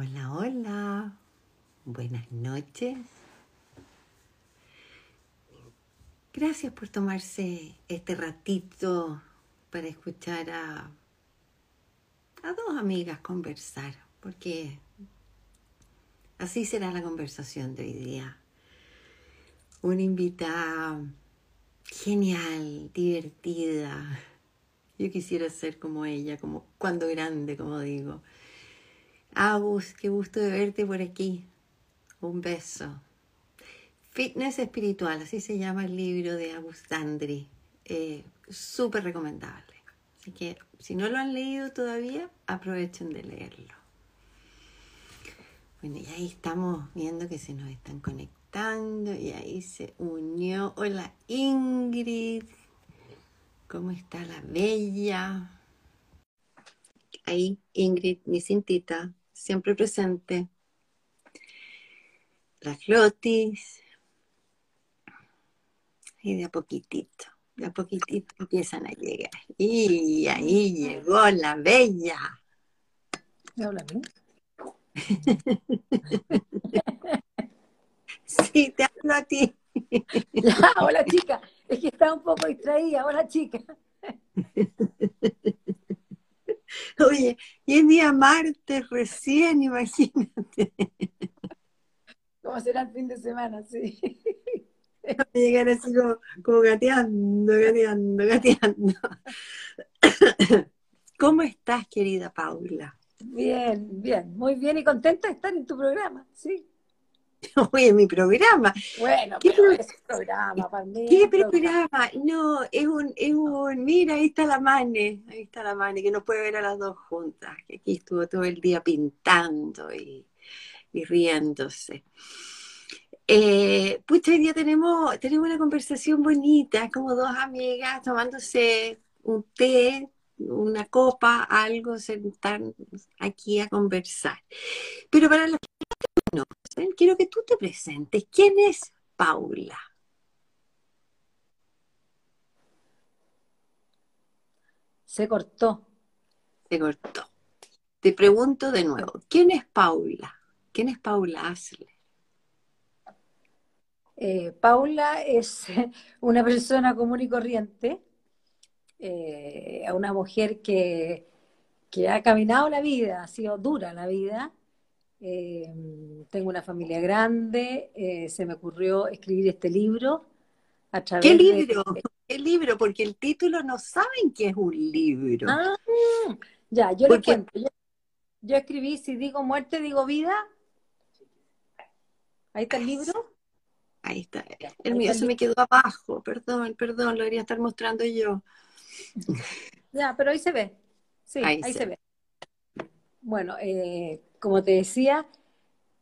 Hola, hola. Buenas noches. Gracias por tomarse este ratito para escuchar a, a dos amigas conversar, porque así será la conversación de hoy día. Una invitada genial, divertida. Yo quisiera ser como ella, como cuando grande, como digo. Agus, qué gusto de verte por aquí. Un beso. Fitness espiritual, así se llama el libro de Agus Dandri. Eh, Súper recomendable. Así que si no lo han leído todavía, aprovechen de leerlo. Bueno, y ahí estamos viendo que se nos están conectando y ahí se unió. Hola Ingrid, ¿cómo está la bella? Ahí Ingrid, mi cintita, siempre presente. Las flotis. Y de a poquitito, de a poquitito empiezan a llegar. Y ahí llegó la bella. ¿Me habla mí? Sí, te hablo a ti. Ya, hola chica, es que estaba un poco distraída, hola chica. Oye, y es día martes recién, imagínate. ¿Cómo será el fin de semana? Sí. Llegar así como, como gateando, gateando, gateando. ¿Cómo estás, querida Paula? Bien, bien, muy bien y contenta de estar en tu programa, sí. Oye, mi programa. Bueno, ¿Qué pero pro- es un programa para mí. ¿Qué programa. programa? No, es un, es un, mira, ahí está la Mane, ahí está la Mane, que no puede ver a las dos juntas, que aquí estuvo todo el día pintando y, y riéndose. Eh, pucha, hoy día tenemos, tenemos una conversación bonita, como dos amigas tomándose un té, una copa, algo, sentar aquí a conversar. Pero para los te conocen, quiero que tú te presentes. ¿Quién es Paula? Se cortó. Se cortó. Te pregunto de nuevo, ¿quién es Paula? ¿Quién es Paula Asle? Eh, Paula es una persona común y corriente, eh, una mujer que, que ha caminado la vida, ha sido dura la vida. Eh, tengo una familia grande, eh, se me ocurrió escribir este libro a través ¿Qué de... libro? ¿Qué libro? Porque el título no saben que es un libro. Ah, ya, yo Porque- cuento. Yo, yo escribí, si digo muerte, digo vida. Ahí está el libro. Ahí está. El mío se me quedó abajo. Perdón, perdón, lo debería estar mostrando yo. Ya, pero ahí se ve. Sí, Ahí ahí, se se ve. Bueno, eh, como te decía,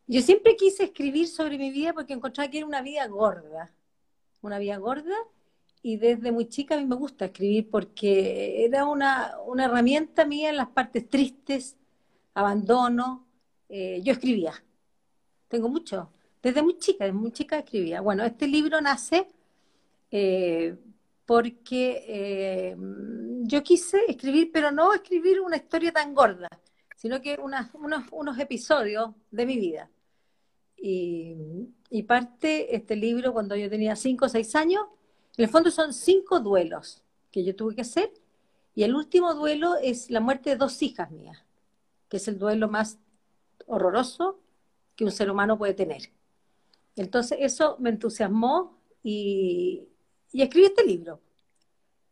yo siempre quise escribir sobre mi vida porque encontraba que era una vida gorda. Una vida gorda. Y desde muy chica a mí me gusta escribir porque era una, una herramienta mía en las partes tristes, abandono. eh, yo escribía. Tengo mucho. Desde muy chica, desde muy chica escribía. Bueno, este libro nace eh, porque yo quise escribir, pero no escribir una historia tan gorda, sino que unos, unos episodios de mi vida. Y, y parte este libro cuando yo tenía 5 o 6 años. En el fondo son cinco duelos que yo tuve que hacer. Y el último duelo es la muerte de dos hijas mías, que es el duelo más horroroso que un ser humano puede tener. Entonces eso me entusiasmó y, y escribí este libro.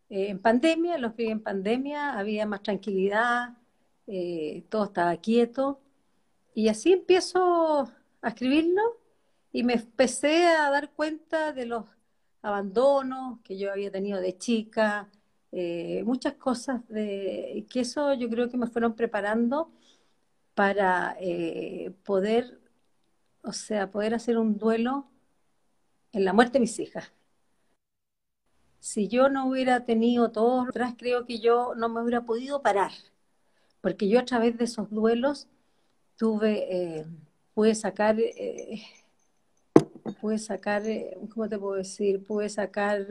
Eh, en pandemia, lo escribí en pandemia, había más tranquilidad, eh, todo estaba quieto. Y así empiezo a escribirlo y me empecé a dar cuenta de los abandonos que yo había tenido de chica, eh, muchas cosas de que eso yo creo que me fueron preparando para eh, poder, o sea, poder hacer un duelo en la muerte de mis hijas. Si yo no hubiera tenido todo atrás, creo que yo no me hubiera podido parar, porque yo a través de esos duelos tuve, eh, pude sacar, eh, pude sacar, eh, ¿cómo te puedo decir? Pude sacar,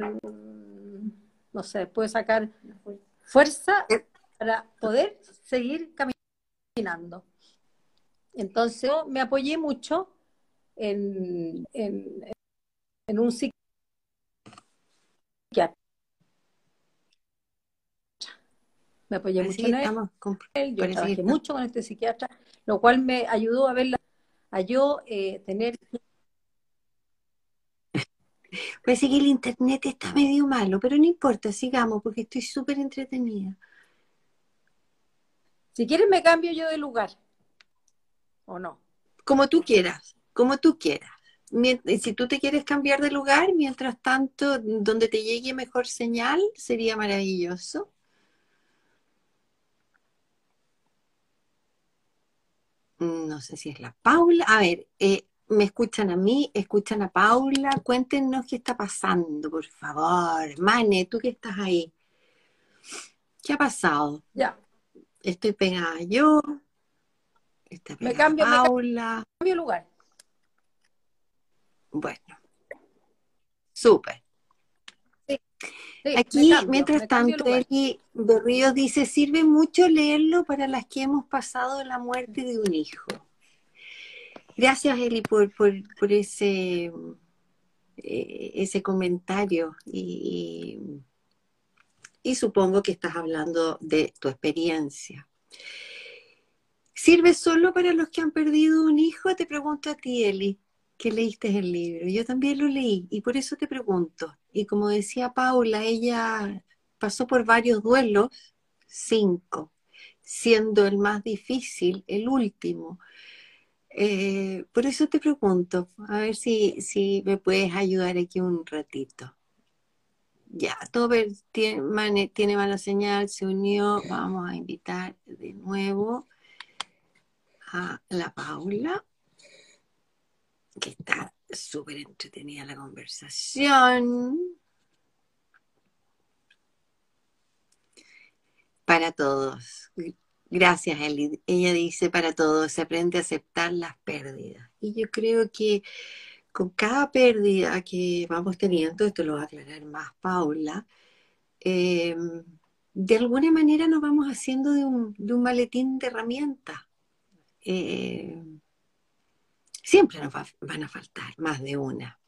no sé, pude sacar fuerza para poder seguir caminando. Entonces me apoyé mucho en, en, en un psiquiatra. Me apoyé mucho en él. Yo trabajé mucho con este psiquiatra, lo cual me ayudó a ver a yo eh, tener Parece que el internet está medio malo, pero no importa, sigamos, porque estoy súper entretenida. Si quieres me cambio yo de lugar, ¿o no? Como tú quieras, como tú quieras. Si tú te quieres cambiar de lugar, mientras tanto, donde te llegue mejor señal, sería maravilloso. No sé si es la Paula. A ver, eh, me escuchan a mí, escuchan a Paula, cuéntenos qué está pasando, por favor. Mane, tú que estás ahí. ¿Qué ha pasado? Ya. Estoy pegada yo. Está pegada me cambio, Paula. Me cambio lugar. Bueno. Súper. Aquí, mientras tanto, Eli Berríos dice, sirve mucho leerlo para las que hemos pasado la muerte de un hijo. Gracias, Eli, por, ese, eh, ese comentario. Y, y, supongo que estás hablando de tu experiencia. ¿Sirve solo para los que han perdido un hijo? Te pregunto a ti, Eli, que leíste el libro. Yo también lo leí y por eso te pregunto. Y como decía Paula, ella pasó por varios duelos, cinco, siendo el más difícil, el último eh, por eso te pregunto, a ver si, si me puedes ayudar aquí un ratito. Ya, Tober tiene, tiene mala señal, se unió. Vamos a invitar de nuevo a la Paula, que está súper entretenida la conversación. Para todos. Gracias, Eli. Ella dice para todos, se aprende a aceptar las pérdidas. Y yo creo que con cada pérdida que vamos teniendo, esto lo va a aclarar más Paula, em, de alguna manera nos vamos haciendo de un, maletín de herramientas. Em, siempre nos van a faltar más de una.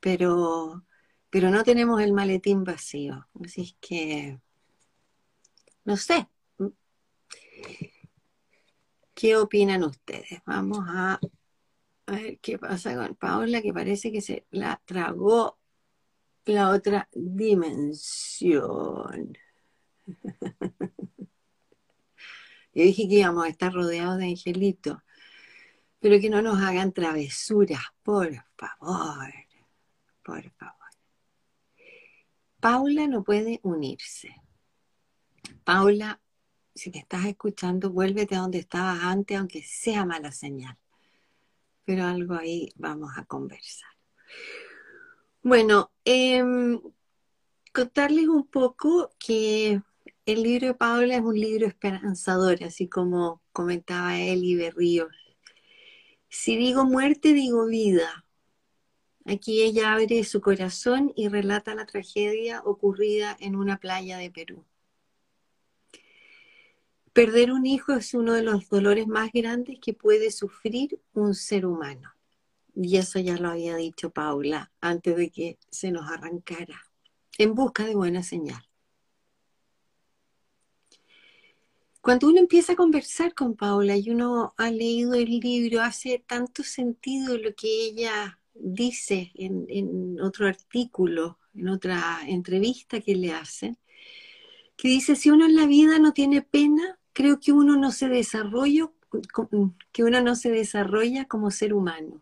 Pero, pero no tenemos el maletín vacío. Así es que no sé. ¿Qué opinan ustedes? Vamos a, ver qué pasa con Paula, que parece que se la tragó la otra dimensión. Yo dije que íbamos a estar rodeados de angelitos, pero que no nos hagan travesuras, por favor, por favor. Paula no puede unirse. Paula, si te estás escuchando, vuélvete a donde estabas antes, aunque sea mala señal. Pero algo ahí vamos a conversar. Bueno, em, contarles un poco que el libro de Paula es un libro esperanzador, así como comentaba Eli Berríos. Si digo muerte, digo vida. Aquí ella abre su corazón y relata la tragedia ocurrida en una playa de Perú. Perder un hijo es uno de los dolores más grandes que puede sufrir un ser humano. Y eso ya lo había dicho Paula antes de que se nos arrancara, en busca de buena señal. Cuando uno empieza a conversar con Paula y uno ha leído el libro, hace tanto sentido lo que ella dice en, otro artículo, en otra entrevista que le hacen, que dice, si uno en la vida no tiene pena, creo que uno no se desarrolla, que uno no se desarrolla como ser humano.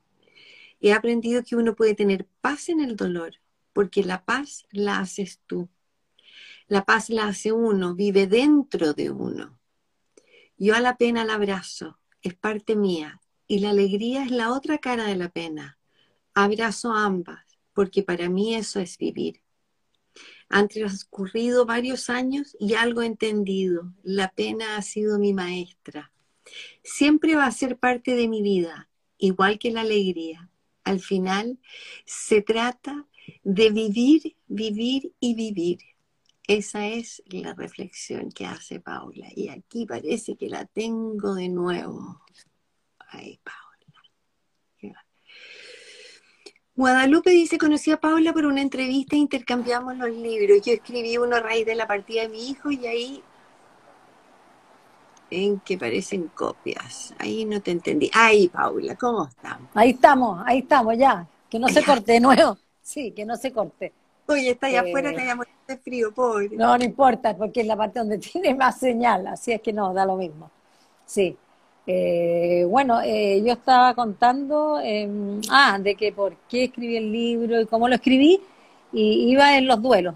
He aprendido que uno puede tener paz en el dolor, porque la paz la haces tú. La paz la hace uno, vive dentro de uno. Yo a la pena la abrazo, es parte mía, y la alegría es la otra cara de la pena. Abrazo ambas, porque para mí eso es vivir. Han transcurrido varios años y algo he entendido. La pena ha sido mi maestra. Siempre va a ser parte de mi vida, igual que la alegría. Al final se trata de vivir, vivir y vivir. Esa es la reflexión que hace Paula. Y aquí parece que la tengo de nuevo. Ay, Paula. Guadalupe dice, conocí a Paula por una entrevista e intercambiamos los libros. Yo escribí uno a raíz de la partida de mi hijo y ahí en que parecen copias. Ahí no te entendí. Ay, Paula, ¿cómo estamos? Ahí estamos, ahí estamos ya. Que no se corte de nuevo. Sí, que no se corte. Oye, está allá afuera, que hayamos de frío, pobre. No, no importa, porque es la parte donde tiene más señal, así es que no, da lo mismo. Sí. Eh, bueno, eh, yo estaba contando, em, ah, de que por qué escribí el libro y cómo lo escribí, y iba en los duelos,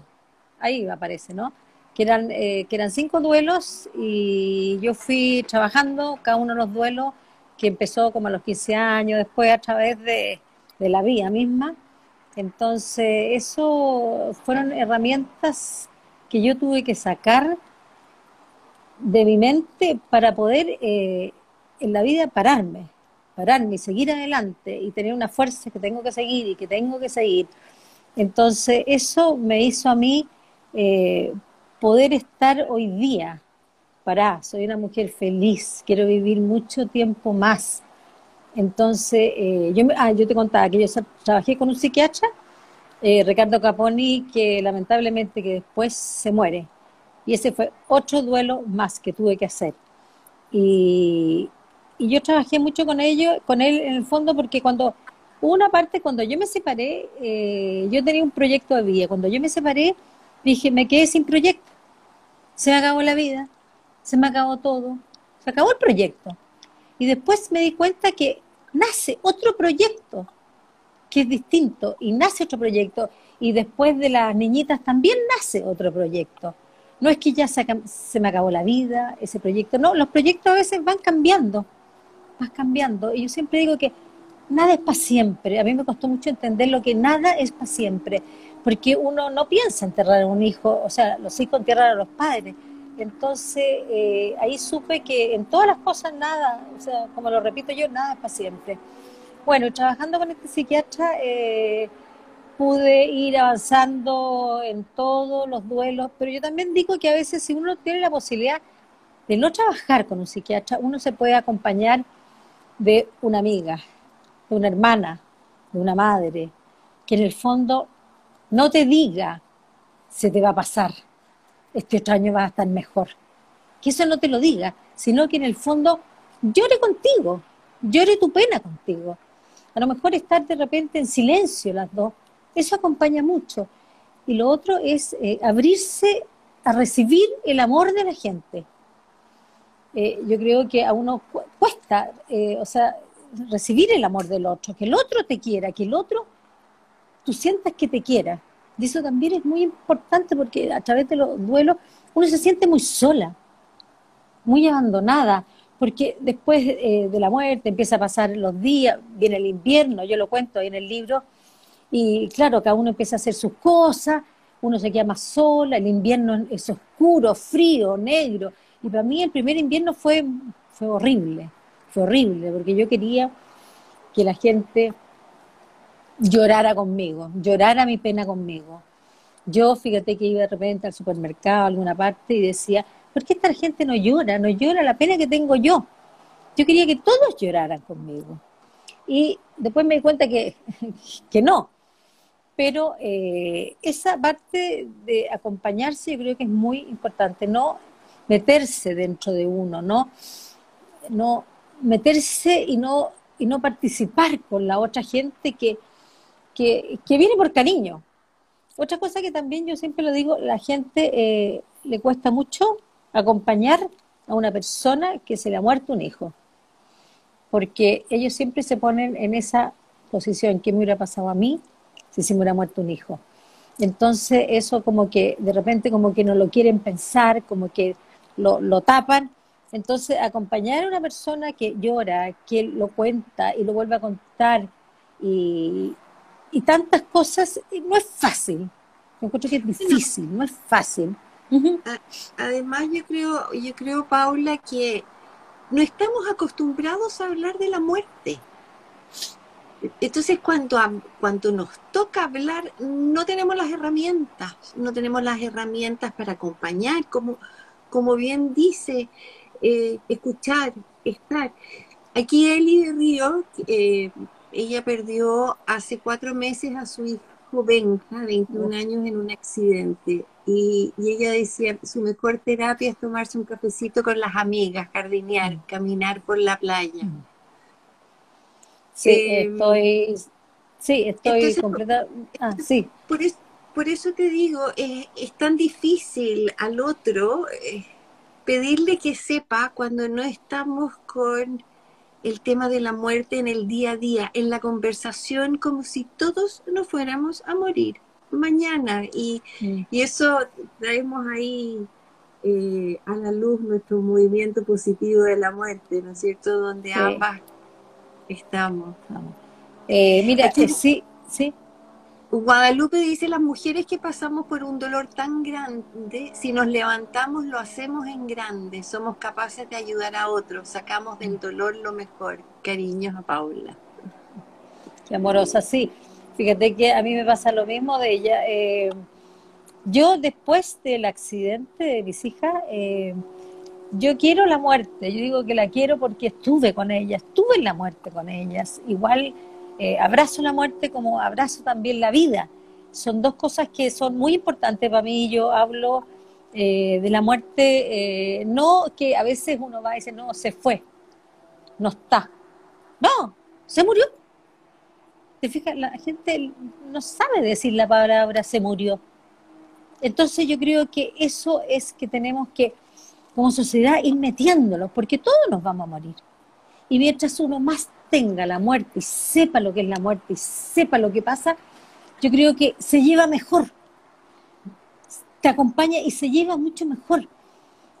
ahí iba, parece, ¿no? Que eran, eh, que eran cinco duelos y yo fui trabajando cada uno de los duelos, que empezó como a los 15 años, después a través de, de la vida misma. Entonces, eso fueron herramientas que yo tuve que sacar de mi mente para poder eh, en la vida pararme, pararme y seguir adelante y tener una fuerza que tengo que seguir y que tengo que seguir. Entonces eso me hizo a mí eh, poder estar hoy día, para, soy una mujer feliz, quiero vivir mucho tiempo más. Entonces, eh, yo, ah, yo te contaba que yo trabajé con un psiquiatra, eh, Ricardo Caponi, que lamentablemente que después se muere. Y ese fue otro duelo más que tuve que hacer. Y, yo trabajé mucho con ellos, con él en el fondo, porque cuando una parte, cuando yo me separé, eh, yo tenía un proyecto de vida. Cuando yo me separé, dije, me quedé sin proyecto. Se me acabó la vida, se me acabó todo, se acabó el proyecto. Y después me di cuenta que nace otro proyecto que es distinto y nace otro proyecto. Y después de las niñitas también nace otro proyecto. No es que ya se, se me acabó la vida, ese proyecto. No, los proyectos a veces van cambiando vas cambiando. Y yo siempre digo que nada es para siempre. A mí me costó mucho entender lo que nada es para siempre, porque uno no piensa enterrar a un hijo, o sea, los hijos entierran a los padres. Entonces, eh, ahí supe que en todas las cosas nada, o sea, como lo repito yo, nada es siempre. Bueno, trabajando con este psiquiatra, eh, pude ir avanzando en todos los duelos, pero yo también digo que a veces si uno tiene la posibilidad de no trabajar con un psiquiatra, uno se puede acompañar de una amiga, de una hermana, de una madre, que en el fondo no te diga se te va a pasar, este otro año va a estar mejor. Que eso no te lo diga, sino que en el fondo llore contigo, llore tu pena contigo. A lo mejor estar de repente en silencio las dos, eso acompaña mucho. Y lo otro es eh, abrirse a recibir el amor de la gente. Eh, yo creo que a uno cuesta, eh, o sea, recibir el amor del otro, que el otro te quiera, que el otro tú sientas que te quiera. Y eso también es muy importante porque a través de los duelos uno se siente muy sola, muy abandonada, porque después eh, de la muerte empieza a pasar los días, viene el invierno, yo lo cuento ahí en el libro, y claro, cada uno empieza a hacer sus cosas, uno se queda más sola, el invierno es oscuro, frío, negro, y para mí el primer invierno fue, fue horrible, fue horrible, porque yo quería que la gente llorara conmigo, llorara mi pena conmigo. Yo, fíjate que iba de repente al supermercado, a alguna parte, y decía, ¿por qué esta gente no llora? No llora la pena que tengo yo. Yo quería que todos lloraran conmigo. Y después me di cuenta que, que no. Pero eh, esa parte de acompañarse yo creo que es muy importante. No meterse dentro de uno, ¿no? No meterse y no, y no participar con la otra gente que, que, viene por cariño. Otra cosa que también yo siempre lo digo, la gente eh, le cuesta mucho acompañar a una persona que se le ha muerto un hijo, porque ellos siempre se ponen en esa posición, ¿qué me hubiera pasado a mí si se me hubiera muerto un hijo? Entonces eso como que de repente como que no lo quieren pensar, como que lo, lo tapan. Entonces, acompañar a una persona que llora, que lo cuenta y lo vuelve a contar y, tantas cosas, no es fácil. Yo encuentro que es difícil, no es fácil. Además, yo creo, yo creo, Paula, que no estamos acostumbrados a hablar de la muerte. Entonces, cuando, cuando nos toca hablar, no tenemos las herramientas, no tenemos las herramientas para acompañar, como, como bien dice, eh, escuchar, estar. Aquí Eli de Río, eh, ella perdió hace cuatro meses a su hijo Benja, 21 años, en un accidente. Y, y, ella decía, su mejor terapia es tomarse un cafecito con las amigas, jardinear, caminar por la playa. Sí, em, estoy, sí, estoy completa. Ah, sí. Por eso, por eso te digo, eh, es tan difícil al otro eh, pedirle que sepa cuando no estamos con el tema de la muerte en el día a día, en la conversación, como si todos nos fuéramos a morir mañana. Y, y eso traemos ahí eh, a la luz nuestro movimiento positivo de la muerte, ¿no es cierto? Donde ambas Estamos. Eh, mira, que sí, sí. Guadalupe dice, las mujeres que pasamos por un dolor tan grande, si nos levantamos lo hacemos en grande, somos capaces de ayudar a otros, sacamos del dolor lo mejor. Cariños a Paula. Qué amorosa, sí. Fíjate que a mí me pasa lo mismo de ella. Eh, yo después del accidente de mis hijas, eh, yo quiero la muerte, yo digo que la quiero porque estuve con ellas, estuve en la muerte con ellas. Igual eh, abrazo la muerte como abrazo también la vida. Son dos cosas que son muy importantes para mí. Yo hablo eh, de la muerte, eh, no que a veces uno va y dice, no, se fue, no está. No, se murió. ¿Te fijas? La gente no sabe decir la palabra se murió. Entonces yo creo que eso es que tenemos que como sociedad ir metiéndolo, porque todos nos vamos a morir. Y mientras uno más tenga la muerte y sepa lo que es la muerte y sepa lo que pasa, yo creo que se lleva mejor. Te acompaña y se lleva mucho mejor.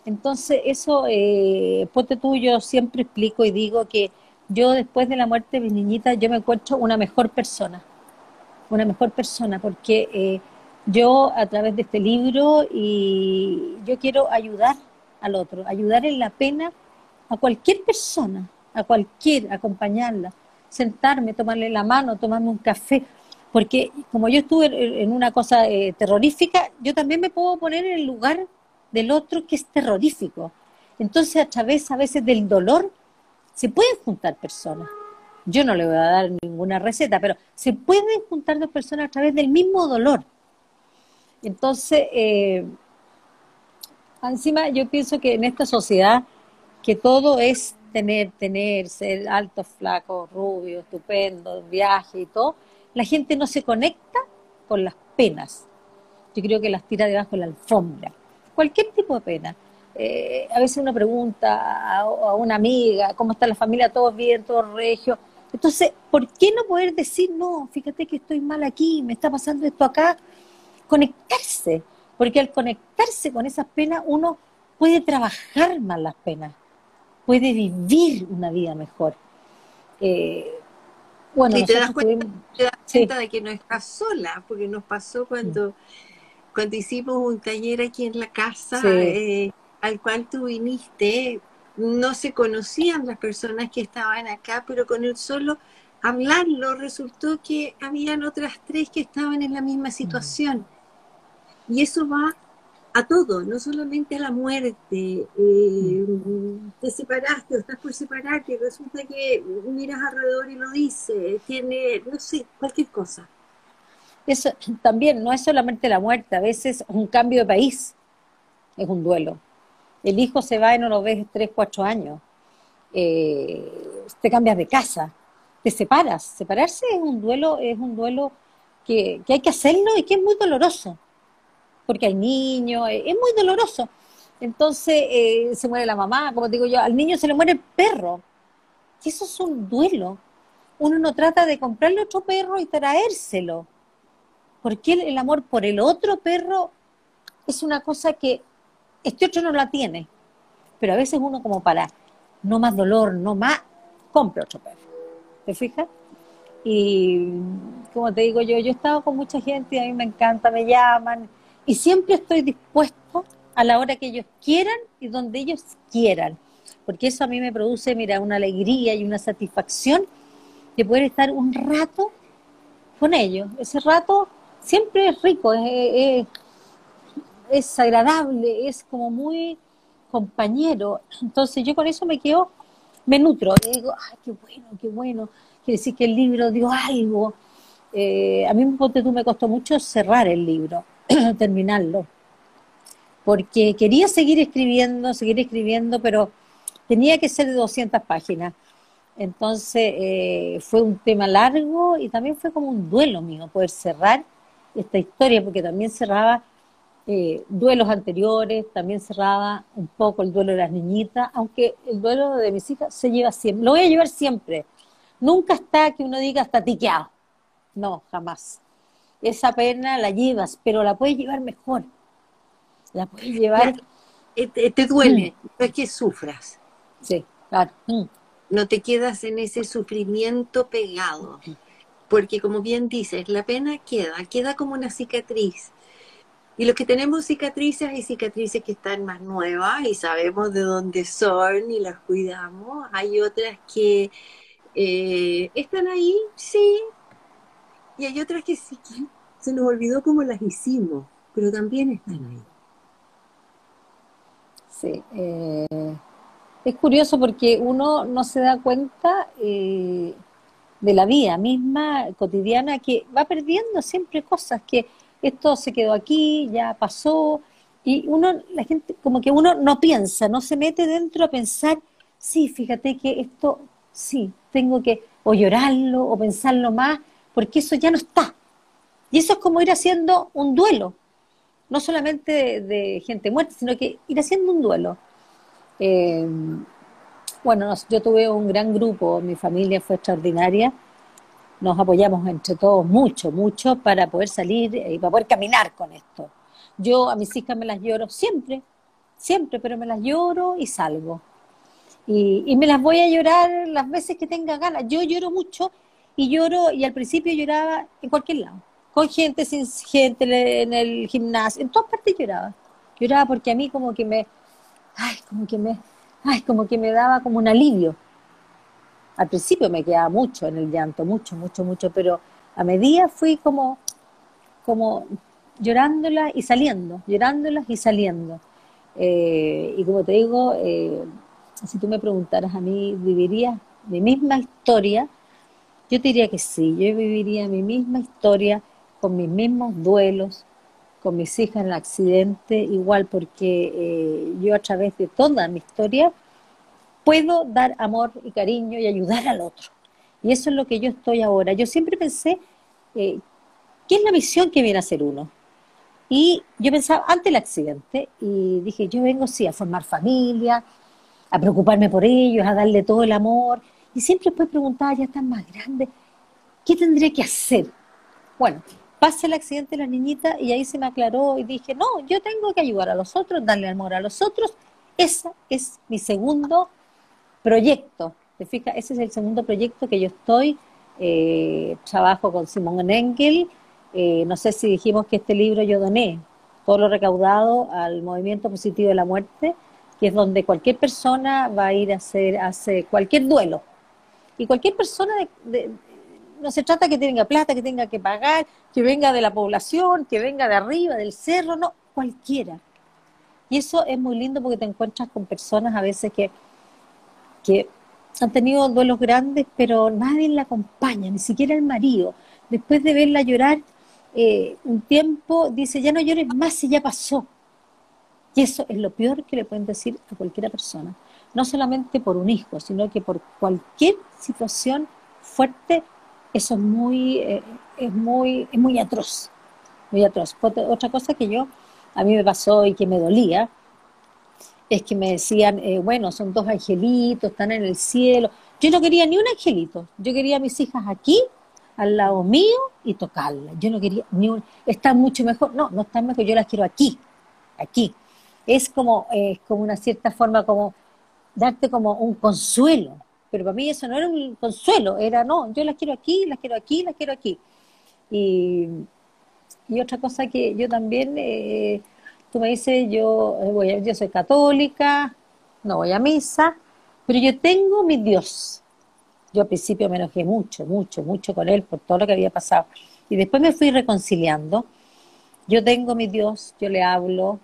Entonces, eso, eh, ponte tú, yo siempre explico y digo que yo después de la muerte de mi niñita, yo me encuentro una mejor persona. Una mejor persona, porque eh, yo a través de este libro y yo quiero ayudar al otro, ayudar en la pena a cualquier persona, a cualquier, acompañarla, sentarme, tomarle la mano, tomarme un café, porque como yo estuve en una cosa eh, terrorífica, yo también me puedo poner en el lugar del otro que es terrorífico. Entonces, a través a veces del dolor, se pueden juntar personas. Yo no le voy a dar ninguna receta, pero se pueden juntar dos personas a través del mismo dolor. Entonces, eh, Encima yo pienso que en esta sociedad que todo es tener, tener, ser alto, flaco, rubio, estupendo, viaje y todo, la gente no se conecta con las penas. Yo creo que las tira debajo de la alfombra. Cualquier tipo de pena. Eh, a veces uno pregunta a, una amiga, ¿cómo está la familia? ¿Todo bien? ¿Todo regio? Entonces, ¿por qué no poder decir, no, fíjate que estoy mal aquí, me está pasando esto acá? Conectarse porque al conectarse con esas penas uno puede trabajar más las penas, puede vivir una vida mejor. Eh, bueno, y te das, cuenta, de que no estás sola, porque nos pasó cuando, cuando hicimos un taller aquí en la casa, eh, al cual tú viniste, no se conocían las personas que estaban acá, pero con el solo hablarlo resultó que habían otras tres que estaban en la misma situación. Y eso va a todo, no solamente a la muerte. Eh, te separaste o estás por separarte, resulta que miras alrededor y lo dice, tiene, no sé, cualquier cosa. Eso también no es solamente la muerte, a veces un cambio de país es un duelo. El hijo se va y no lo ves tres, cuatro años. Eh, te cambias de casa, te separas. Separarse es un duelo, es un duelo que, que hay que hacerlo y que es muy doloroso porque hay niños, eh, es muy doloroso. Entonces eh, se muere la mamá, como digo yo, al niño se le muere el perro. Y eso es un duelo. Uno no trata de comprarle otro perro y traérselo. Porque el, amor por el otro perro es una cosa que este otro no la tiene. Pero a veces uno como para no más dolor, no más, compra otro perro. ¿Te fijas? Y como te digo yo, yo he estado con mucha gente y a mí me encanta, me llaman y siempre estoy dispuesto a la hora que ellos quieran y donde ellos quieran, porque eso a mí me produce, mira, una alegría y una satisfacción de poder estar un rato con ellos. Ese rato siempre es rico, es, es, agradable, es como muy compañero. Entonces yo con eso me quedo, me nutro, y digo, ay, qué bueno, qué bueno. Quiere decir que el libro dio algo. Eh, a mí tú me costó mucho cerrar el libro, terminarlo, porque quería seguir escribiendo, seguir escribiendo, pero tenía que ser de 200 páginas. Entonces eh, fue un tema largo y también fue como un duelo mío poder cerrar esta historia, porque también cerraba eh, duelos anteriores, también cerraba un poco el duelo de las niñitas, aunque el duelo de mis hijas se lleva siempre, lo voy a llevar siempre. Nunca está que uno diga está tiqueado. No, jamás. Esa pena la llevas, pero la puedes llevar mejor. La puedes llevar. Te, te duele, mm. no es que sufras. Sí, claro. Mm no te quedas en ese sufrimiento pegado, porque como bien dices, la pena queda, queda como una cicatriz. Y los que tenemos cicatrices, hay cicatrices que están más nuevas y sabemos de dónde son y las cuidamos. Hay otras que eh, están ahí, sí, y hay otras que sí, se nos olvidó cómo las hicimos, pero también están ahí. Sí. Eh es curioso porque uno no se da cuenta eh, de la vida misma cotidiana que va perdiendo siempre cosas, que esto se quedó aquí, ya pasó, y uno, la gente, como que uno no piensa, no se mete dentro a pensar, sí, fíjate que esto, sí, tengo que o llorarlo o pensarlo más, porque eso ya no está. Y eso es como ir haciendo un duelo, no solamente de gente muerta, sino que ir haciendo un duelo. Eh, bueno, yo tuve un gran grupo, mi familia fue extraordinaria, nos apoyamos entre todos mucho, mucho para poder salir y para poder caminar con esto. Yo a mis hijas me las lloro siempre, siempre, pero me las lloro y salgo. Y, y, me las voy a llorar las veces que tenga ganas. Yo lloro mucho y lloro, y al principio lloraba en cualquier lado, con gente, sin gente, en el gimnasio, en todas partes lloraba. Lloraba porque a mí como que me, ay, como que me, ay, como que me daba como un alivio. Al principio me quedaba mucho en el llanto, mucho, mucho, mucho, pero a medida fui como, como llorándolas y saliendo, llorándolas y saliendo. Eh, y como te digo, eh, si tú me preguntaras a mí, ¿viviría mi misma historia? Yo diría que sí, yo viviría mi misma historia con mis mismos duelos, con mis hijas en el accidente, igual porque eh, yo a través de toda mi historia puedo dar amor y cariño y ayudar al otro. Y eso es lo que yo estoy ahora. Yo siempre pensé, eh, ¿qué es la misión que viene a ser uno? Y yo pensaba, antes del accidente, y dije, yo vengo sí a formar familia, a preocuparme por ellos, a darle todo el amor. Y siempre después preguntaba, ya están más grandes, ¿qué tendré que hacer? Bueno, pasa el accidente de la niñita y ahí se me aclaró y dije, no, yo tengo que ayudar a los otros, darle amor a los otros. Ese es mi segundo proyecto. ¿Te fijas? Ese es el segundo proyecto que yo estoy. Eh, trabajo con Simón Engel. Eh, no sé si dijimos que este libro yo doné todo lo recaudado al Movimiento Positivo de la Muerte, que es donde cualquier persona va a ir a hacer, hacer cualquier duelo. Y cualquier persona de, no se trata que tenga plata, que tenga que pagar, que venga de la población, que venga de arriba, del cerro, no, cualquiera. Y eso es muy lindo porque te encuentras con personas a veces que, que han tenido duelos grandes, pero nadie la acompaña, ni siquiera el marido. Después de verla llorar eh, un tiempo, dice, ya no llores más si ya pasó. Y eso es lo peor que le pueden decir a cualquiera persona. No solamente por un hijo, sino que por cualquier situación fuerte eso es muy, eh, es muy, es muy atroz, muy atroz. Otra cosa que yo, a mí me pasó y que me dolía, es que me decían, eh, bueno, son dos angelitos, están en el cielo. Yo no quería ni un angelito, yo quería a mis hijas aquí, al lado mío, y tocarlas. Yo no quería ni un, están mucho mejor, no, no están mejor, yo las quiero aquí, aquí. Es como, es como una cierta forma, como darte como un consuelo, pero para mí eso no era un consuelo, era no, yo las quiero aquí, las quiero aquí, las quiero aquí. Y, otra cosa que yo también, eh, tú me dices, yo, eh, voy yo soy católica, no voy a misa, pero yo tengo mi Dios. Yo al principio me enojé mucho, mucho, mucho con él por todo lo que había pasado. Y después me fui reconciliando. Yo tengo mi Dios, yo le hablo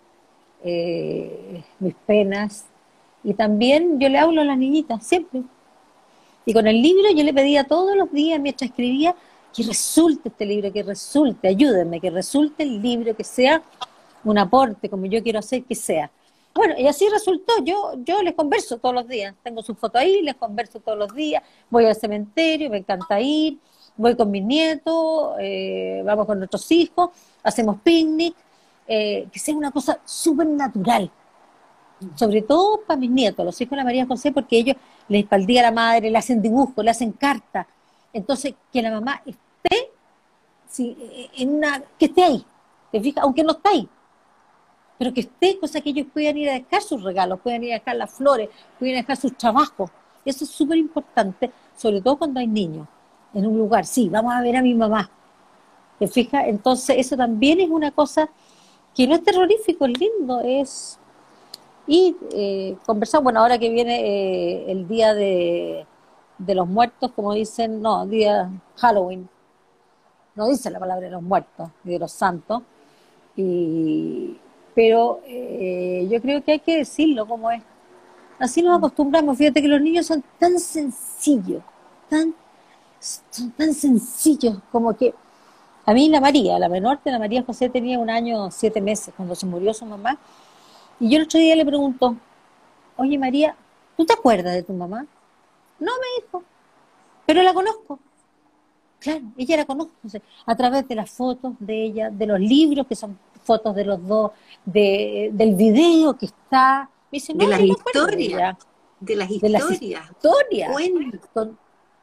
eh, mis penas y también yo le hablo a las niñitas, siempre. Y con el libro yo le pedía todos los días mientras escribía que resulte este libro, que resulte, ayúdenme, que resulte el libro, que sea un aporte como yo quiero hacer que sea. Bueno, y así resultó. Yo, yo les converso todos los días. Tengo su foto ahí, les converso todos los días. Voy al cementerio, me encanta ir. Voy con mis nietos, eh, vamos con nuestros hijos, hacemos picnic. Eh, que sea una cosa súper natural. Sobre todo para mis nietos, los hijos de la María José, porque ellos les espaldía a la madre, le hacen dibujos, le hacen cartas. Entonces, que la mamá esté en una, que esté ahí, ¿te fijas? Aunque no está ahí, pero que esté, cosa que ellos puedan ir a dejar sus regalos, puedan ir a dejar las flores, puedan dejar sus trabajos. Eso es súper importante, sobre todo cuando hay niños en un lugar. Sí, vamos a ver a mi mamá. ¿Te fijas? Entonces, eso también es una cosa que no es terrorífico, es lindo, es... Y eh, conversar, bueno, ahora que viene eh, el día de, de los muertos, como dicen, no, día Halloween, no dice la palabra de los muertos, ni de los santos, y, pero eh, yo creo que hay que decirlo como es. Así nos acostumbramos. Fíjate que los niños son tan sencillos, tan, son tan sencillos como que a mí la María, la menor de la María José tenía un año, siete meses cuando se murió su mamá. Y yo el otro día le pregunto, oye María, ¿tú te acuerdas de tu mamá? No, me dijo, pero la conozco. Claro, ella la conozco a través de las fotos de ella, de los libros que son fotos de los dos, de, del video que está. de, las historias, de, las historias.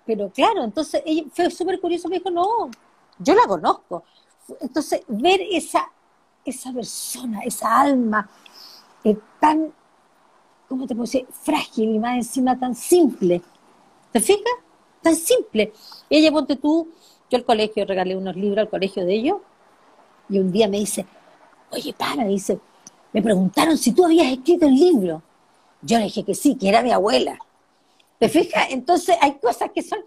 pero claro, entonces ella fue súper curioso, me dijo, no, yo la conozco. Entonces, ver esa, esa persona, esa alma eh, tan, ¿cómo te puedo decir? Frágil y más encima tan simple. ¿Te fijas? Tan simple. Ella, ponte tú, yo al colegio regalé unos libros al colegio de ellos y un día me dice, oye, para, dice, me preguntaron si tú habías escrito el libro. Yo le dije que sí, que era mi abuela. ¿Te fijas? Entonces hay cosas que son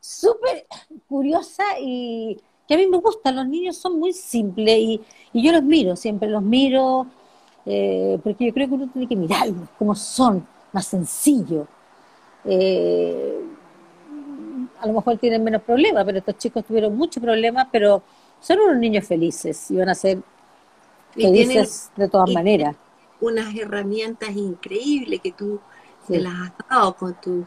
súper curiosas y que a mí me gustan. Los niños son muy simples y, yo los miro, siempre los miro, eh, porque yo creo que uno tiene que mirarlos como son, más sencillos. Eh, a lo mejor tienen menos problemas, pero estos chicos tuvieron muchos problemas, pero son unos niños felices y van a ser que dices de todas maneras. Unas herramientas increíbles que tú te las has dado con tu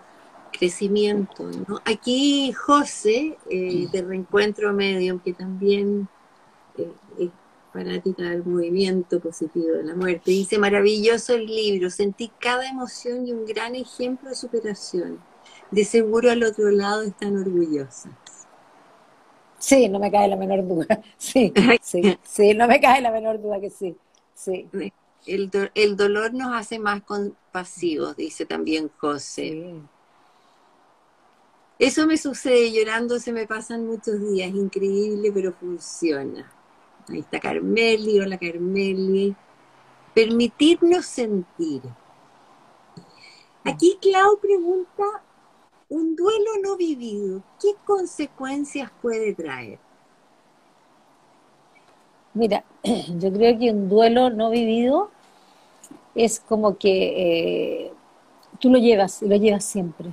crecimiento. Aquí José, eh, de Reencuentro Medium, que también fanática del movimiento positivo de la muerte, dice, maravilloso el libro, sentí cada emoción y un gran ejemplo de superación. De seguro al otro lado están orgullosas. Sí, no me cae la menor duda. Sí, sí, sí, no me cae la menor duda que sí. sí. El, el dolor nos hace más compasivos, dice también José. Eso me sucede, llorando se me pasan muchos días, increíble, pero funciona. Ahí está Carmeli, hola Carmeli. Permitirnos sentir. Aquí Clau pregunta, un duelo no vivido, ¿qué consecuencias puede traer? Mira, yo creo que un duelo no vivido es como que eh, tú lo llevas y lo llevas siempre.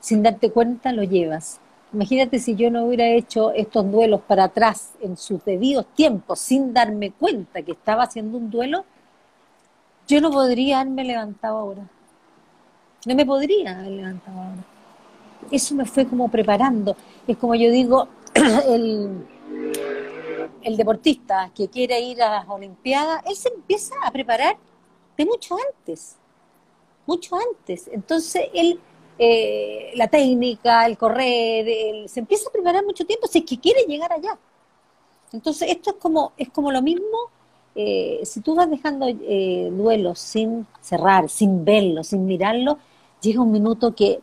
Sin darte cuenta, lo llevas. Imagínate si yo no hubiera hecho estos duelos para atrás en sus debidos tiempos, sin darme cuenta que estaba haciendo un duelo, yo no podría haberme levantado ahora. No me podría haber levantado ahora eso me fue como preparando. Es como yo digo, el, el deportista que quiere ir a las Olimpiadas, él se empieza a preparar de mucho antes, mucho antes. Entonces, él, eh, la técnica, el correr, se empieza a preparar mucho tiempo si es que quiere llegar allá. Entonces, esto es como, es como lo mismo, eh, si tú vas dejando eh, duelos sin cerrar, sin verlo, sin mirarlo, llega un minuto que,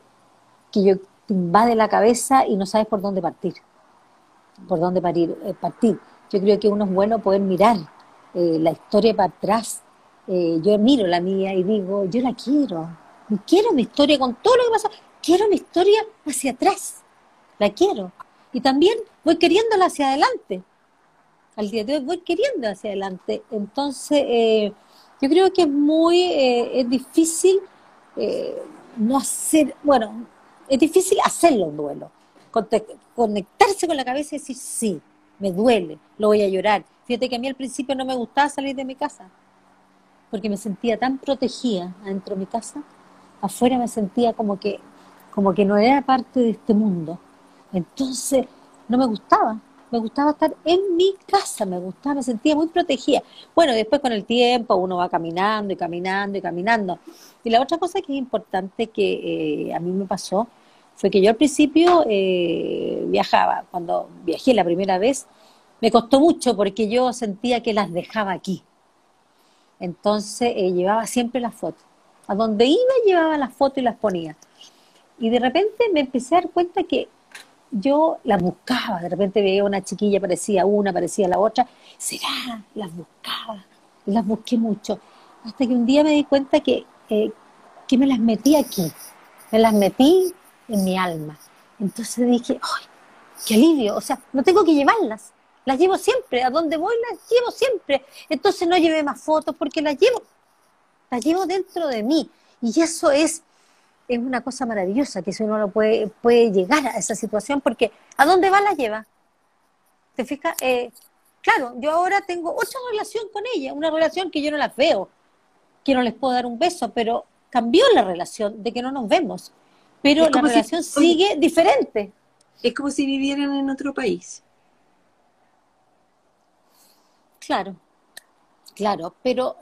que yo te invade la cabeza y no sabes por dónde partir. Por dónde partir. Eh, partir. Yo creo que uno es bueno poder mirar eh, la historia para atrás. Eh, yo miro la mía y digo, yo la quiero. Quiero mi historia con todo lo que pasa, quiero mi historia hacia atrás, la quiero. Y también voy queriéndola hacia adelante. Al día de hoy voy queriendo hacia adelante. Entonces, eh, yo creo que es muy, eh, es difícil eh, no hacer, bueno, es difícil hacerlo un duelo. Conectarse con la cabeza y decir, sí, me duele, lo voy a llorar. Fíjate que a mí al principio no me gustaba salir de mi casa, porque me sentía tan protegida adentro de mi casa, afuera me sentía como que, como que no era parte de este mundo. Entonces, no me gustaba, me gustaba estar en mi casa, me gustaba, me sentía muy protegida. Bueno, después con el tiempo uno va caminando y caminando y caminando. Y la otra cosa que es importante que eh, a mí me pasó fue que yo al principio eh, viajaba, cuando viajé la primera vez, me costó mucho porque yo sentía que las dejaba aquí. Entonces eh, llevaba siempre las fotos. A donde iba llevaba las fotos y las ponía. Y de repente me empecé a dar cuenta que yo las buscaba, de repente veía una chiquilla, parecía una, parecía la otra, será, las buscaba, las busqué mucho, hasta que un día me di cuenta que, eh, que me las metí aquí, me las metí en mi alma. Entonces dije, ¡ay, qué alivio! O sea, no tengo que llevarlas, las llevo siempre, a donde voy las llevo siempre. Entonces no llevé más fotos porque las llevo, las llevo dentro de mí. Y eso es es una cosa maravillosa que si uno lo puede, puede llegar a esa situación, porque ¿a dónde va la lleva? ¿Te fijas? Eh, claro, yo ahora tengo otra relación con ella, una relación que yo no la veo, que no les puedo dar un beso, pero cambió la relación de que no nos vemos, pero la relación sigue diferente. Es como si vivieran en otro país. Claro, claro, pero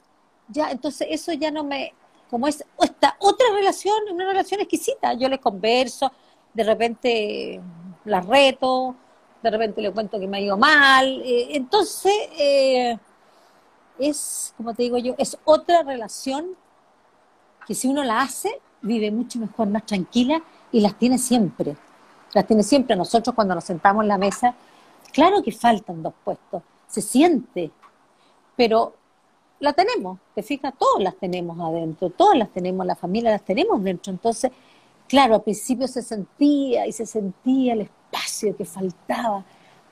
ya, entonces eso ya no me, como es esta otra relación, una relación exquisita. Yo les converso, de repente las reto, de repente les cuento que me ha ido mal. Eh, entonces, eh, es, como te digo yo, es otra relación que si uno la hace, vive mucho mejor, más tranquila y las tiene siempre. Las tiene siempre. Nosotros cuando nos sentamos en la mesa, claro que faltan dos puestos, se siente, pero la tenemos, te fijas, todas las tenemos adentro, todas las tenemos, la familia las tenemos dentro. Entonces, claro, al principio se sentía y se sentía el espacio que faltaba,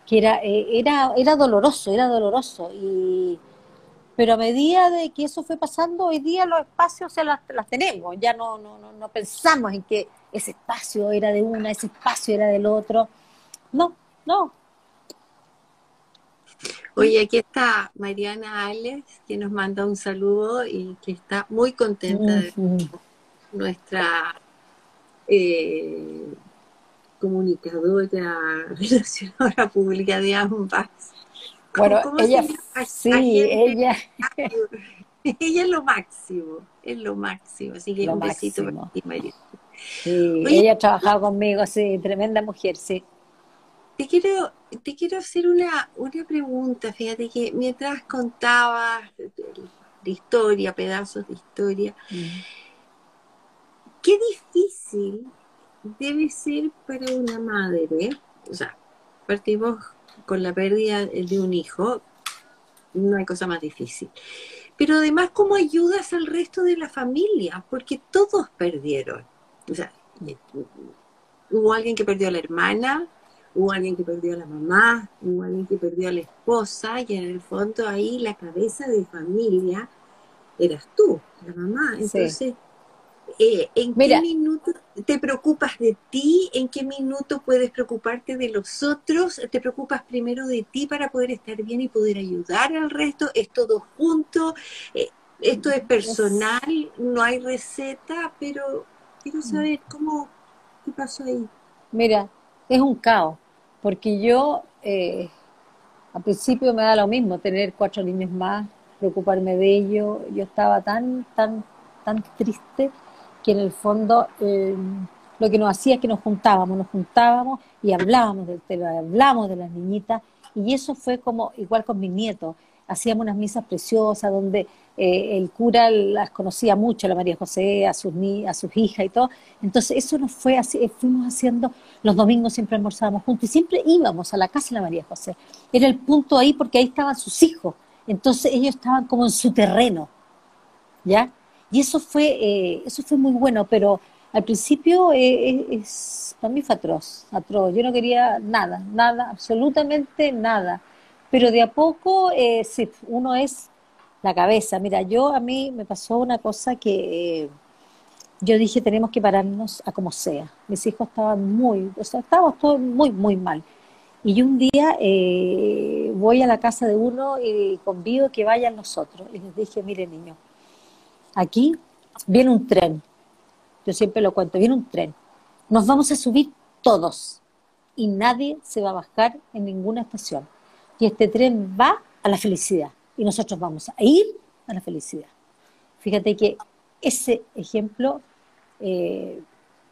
que era, eh, era, era doloroso, era doloroso. Y, pero a medida de que eso fue pasando, hoy día los espacios se las, las tenemos, ya no, no, no, no pensamos en que ese espacio era de una, ese espacio era del otro. No, no, Oye, aquí está Mariana Alex, que nos manda un saludo y que está muy contenta de nuestra eh, comunicadora, relacionadora pública de ambas. Bueno, ella, sí, ella. ella es lo máximo, es lo máximo. Así que un besito para ti, Mariana. Sí, ella ha trabajado conmigo, sí, tremenda mujer, sí. Te quiero, te quiero hacer una, una pregunta, fíjate que mientras contabas de historia, pedazos de historia, mm. qué difícil debe ser para una madre, o sea, partimos con la pérdida de un hijo, no hay cosa más difícil. Pero además, ¿cómo ayudas al resto de la familia? Porque todos perdieron. O sea, hubo alguien que perdió a la hermana, hubo alguien que perdió a la mamá, hubo alguien que perdió a la esposa, y en el fondo ahí la cabeza de familia eras tú, la mamá. Entonces, eh, ¿en qué minuto te preocupas de ti? ¿En qué minuto puedes preocuparte de los otros? ¿Te preocupas primero de ti para poder estar bien y poder ayudar al resto? ¿Es todo junto? Eh, esto es personal, no hay receta, pero quiero saber cómo, qué pasó ahí. Mira, es un caos, porque yo eh, al principio me da lo mismo tener cuatro niños más, preocuparme de ellos, yo estaba tan, tan, tan triste que en el fondo eh, lo que nos hacía es que nos juntábamos, nos juntábamos y hablábamos del tema, hablábamos de las niñitas, y eso fue como igual con mis nietos. Hacíamos unas misas preciosas donde eh, el cura las conocía mucho, la María José, a sus, a sus hijas y todo. Entonces eso nos fue así, eh, fuimos haciendo, los domingos siempre almorzábamos juntos y siempre íbamos a la casa de la María José. Era el punto ahí porque ahí estaban sus hijos. Entonces ellos estaban como en su terreno, ¿ya? Y eso fue, eh, eso fue muy bueno, pero Al principio eh, es, para mí fue atroz, atroz. Yo no quería nada, nada, absolutamente nada. Pero de a poco, eh, sí, uno es la cabeza. Mira, yo a mí me pasó una cosa que eh, yo dije, tenemos que pararnos a como sea. Mis hijos estaban muy, o sea, estábamos todos muy, muy mal. Y un día eh, voy a la casa de uno y convido que vayan nosotros. Y les dije, mire niño, aquí viene un tren. Yo siempre lo cuento, viene un tren. Nos vamos a subir todos y nadie se va a bajar en ninguna estación. Y este tren va a la felicidad y nosotros vamos a ir a la felicidad. Fíjate que ese ejemplo, eh,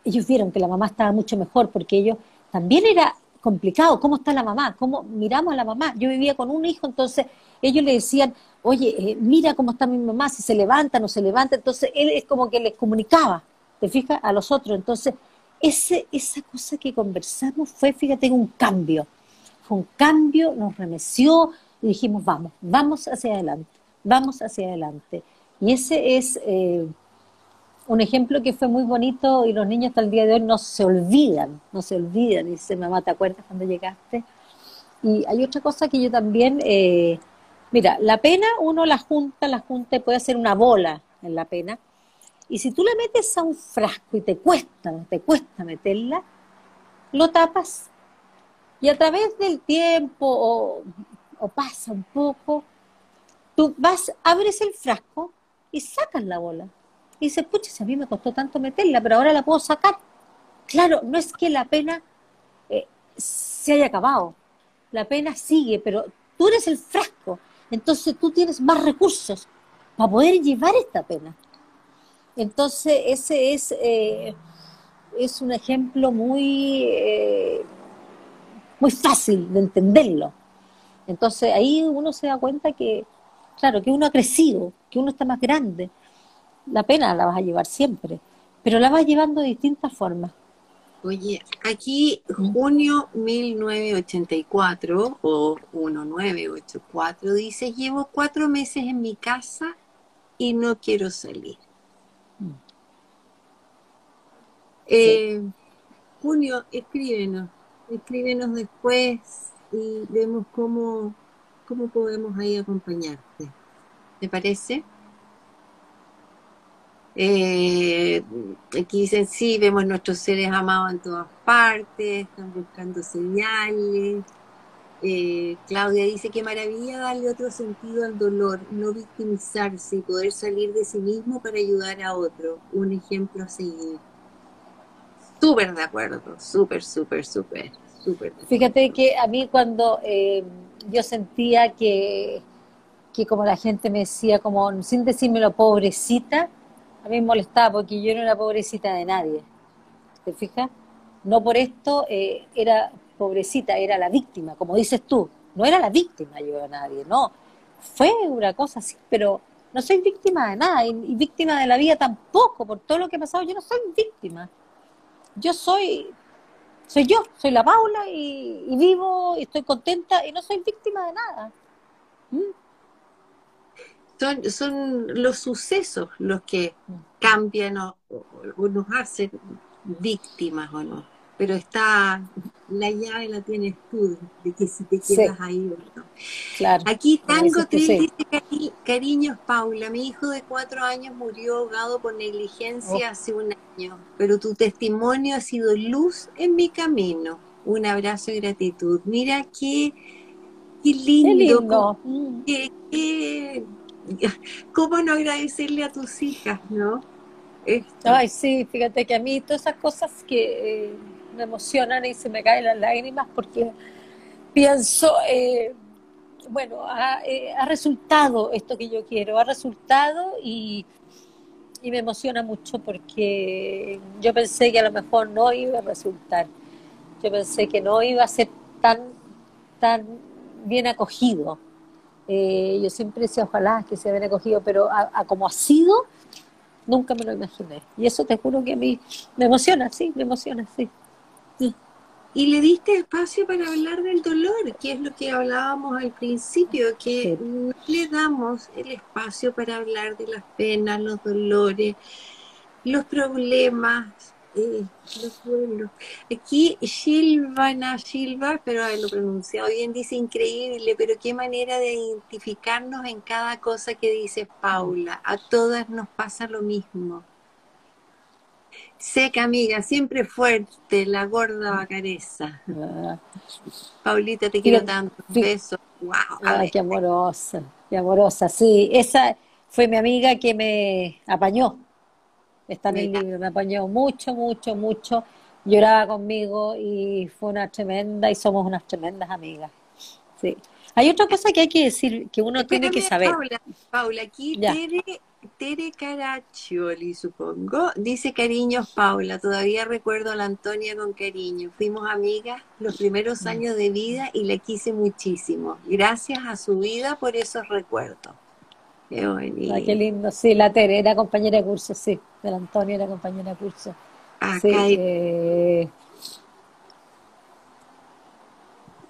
ellos vieron que la mamá estaba mucho mejor porque ellos también era complicado, ¿cómo está la mamá? ¿Cómo miramos a la mamá? Yo vivía con un hijo, entonces ellos le decían, oye, eh, mira cómo está mi mamá, si se levanta, no se levanta, entonces él es como que les comunicaba, ¿te fijas? A los otros, entonces ese, esa cosa que conversamos fue, fíjate, un cambio, fue un cambio, nos remeció, y dijimos, vamos, vamos hacia adelante, vamos hacia adelante. Y ese es eh, un ejemplo que fue muy bonito y los niños hasta el día de hoy no se olvidan, no se olvidan. Y dice, mamá, ¿te acuerdas cuando llegaste? Y hay otra cosa que yo también, eh, mira, la pena uno la junta, la junta y puede hacer una bola en la pena. Y si tú la metes a un frasco y te cuesta, te cuesta meterla, lo tapas. Y a través del tiempo o o pasa un poco, tú vas, abres el frasco y sacas la bola. Y dices, pucha, si a mí me costó tanto meterla, pero ahora la puedo sacar. Claro, no es que la pena eh, se haya acabado, la pena sigue, pero tú eres el frasco, entonces tú tienes más recursos para poder llevar esta pena. Entonces, ese es, eh, es un ejemplo muy, eh, muy fácil de entenderlo. Entonces ahí uno se da cuenta que, claro, que uno ha crecido, que uno está más grande. La pena la vas a llevar siempre, pero la vas llevando de distintas formas. Oye, aquí junio 1984 o 1984 dice, llevo cuatro meses en mi casa y no quiero salir. Mm. Eh, junio, escríbenos, escríbenos después y vemos cómo, cómo podemos ahí acompañarte. ¿Te parece? Eh, aquí dicen, sí, vemos nuestros seres amados en todas partes, están buscando señales. Eh, Claudia dice que maravilla darle otro sentido al dolor, no victimizarse y poder salir de sí mismo para ayudar a otro. Un ejemplo a seguir. Súper de acuerdo, súper, súper, súper. Fíjate que a mí cuando eh, yo sentía que, que como la gente me decía, como sin decírmelo pobrecita, a mí me molestaba porque yo no era pobrecita de nadie. ¿Te fijas? No por esto eh, era pobrecita, era la víctima, como dices tú. No era la víctima yo de nadie, no. Fue una cosa así, pero no soy víctima de nada y, víctima de la vida tampoco, por todo lo que ha pasado, yo no soy víctima. Yo soy soy yo, soy la Paula y, vivo y estoy contenta y no soy víctima de nada. ¿Mm? Son, son los sucesos los que cambian o, nos hacen víctimas o no. Pero está, la llave la tienes tú, de que si te quedas ahí o no. Claro. Aquí Tango tres dice, cariños Paula, mi hijo de cuatro años murió ahogado por negligencia oh. hace un año, pero tu testimonio ha sido luz en mi camino. Un abrazo y gratitud. Mira qué, qué lindo. ¿Cómo no agradecerle a tus hijas, no? Ay, sí, fíjate que a mí todas esas cosas que eh, me emocionan y se me caen las lágrimas porque pienso, eh, bueno, eh, ha, resultado esto que yo quiero, ha resultado y, y me emociona mucho porque yo pensé que a lo mejor no iba a resultar. Yo pensé que no iba a ser tan, tan bien acogido. Eh, yo siempre decía, ojalá que se bien acogido, pero a, como ha sido, nunca me lo imaginé. Y eso te juro que a mí me emociona, sí, me emociona, sí. Y le diste espacio para hablar del dolor, que es lo que hablábamos al principio, que no le damos el espacio para hablar de las penas, los dolores. los problemas, eh, los. Aquí Silvana Silva, pero lo pronunciado bien, dice increíble, pero qué manera de identificarnos en cada cosa que dice Paula. A todas nos pasa lo mismo. Seca amiga, siempre fuerte, la gorda bacareza. Ah. Paulita, te quiero tanto. Un beso. Wow. Ay, qué amorosa, qué amorosa. Sí, esa fue mi amiga que me apañó. Está en el libro, me apañó mucho, mucho, mucho. Lloraba conmigo y fue una tremenda, y somos unas tremendas amigas. Sí. Hay otra cosa que hay que decir, que uno tiene que saber. Paula, Paula aquí Tere Tere Caraccioli, supongo, dice cariños Paula, todavía recuerdo a la Antonia con cariño. Fuimos amigas los primeros mm. años de vida y la quise muchísimo. Gracias a su vida por esos recuerdos. Qué bonito. qué lindo, sí, la Tere era compañera de curso, sí, de la Antonia era compañera de curso. sí, eh,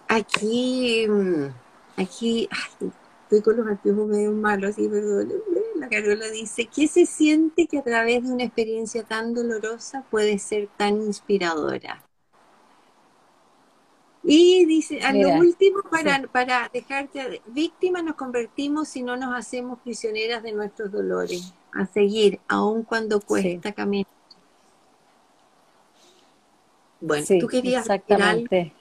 Aquí, mm, aquí, estoy con los anteojos medio malos, así, perdónenme. La Carola dice, ¿qué se siente que a través de una experiencia tan dolorosa puede ser tan inspiradora? Y dice, a lo último, para, para dejarte víctima, nos convertimos si no nos hacemos prisioneras de nuestros dolores, a seguir, aun cuando cuesta caminar. Bueno, tú querías exactamente.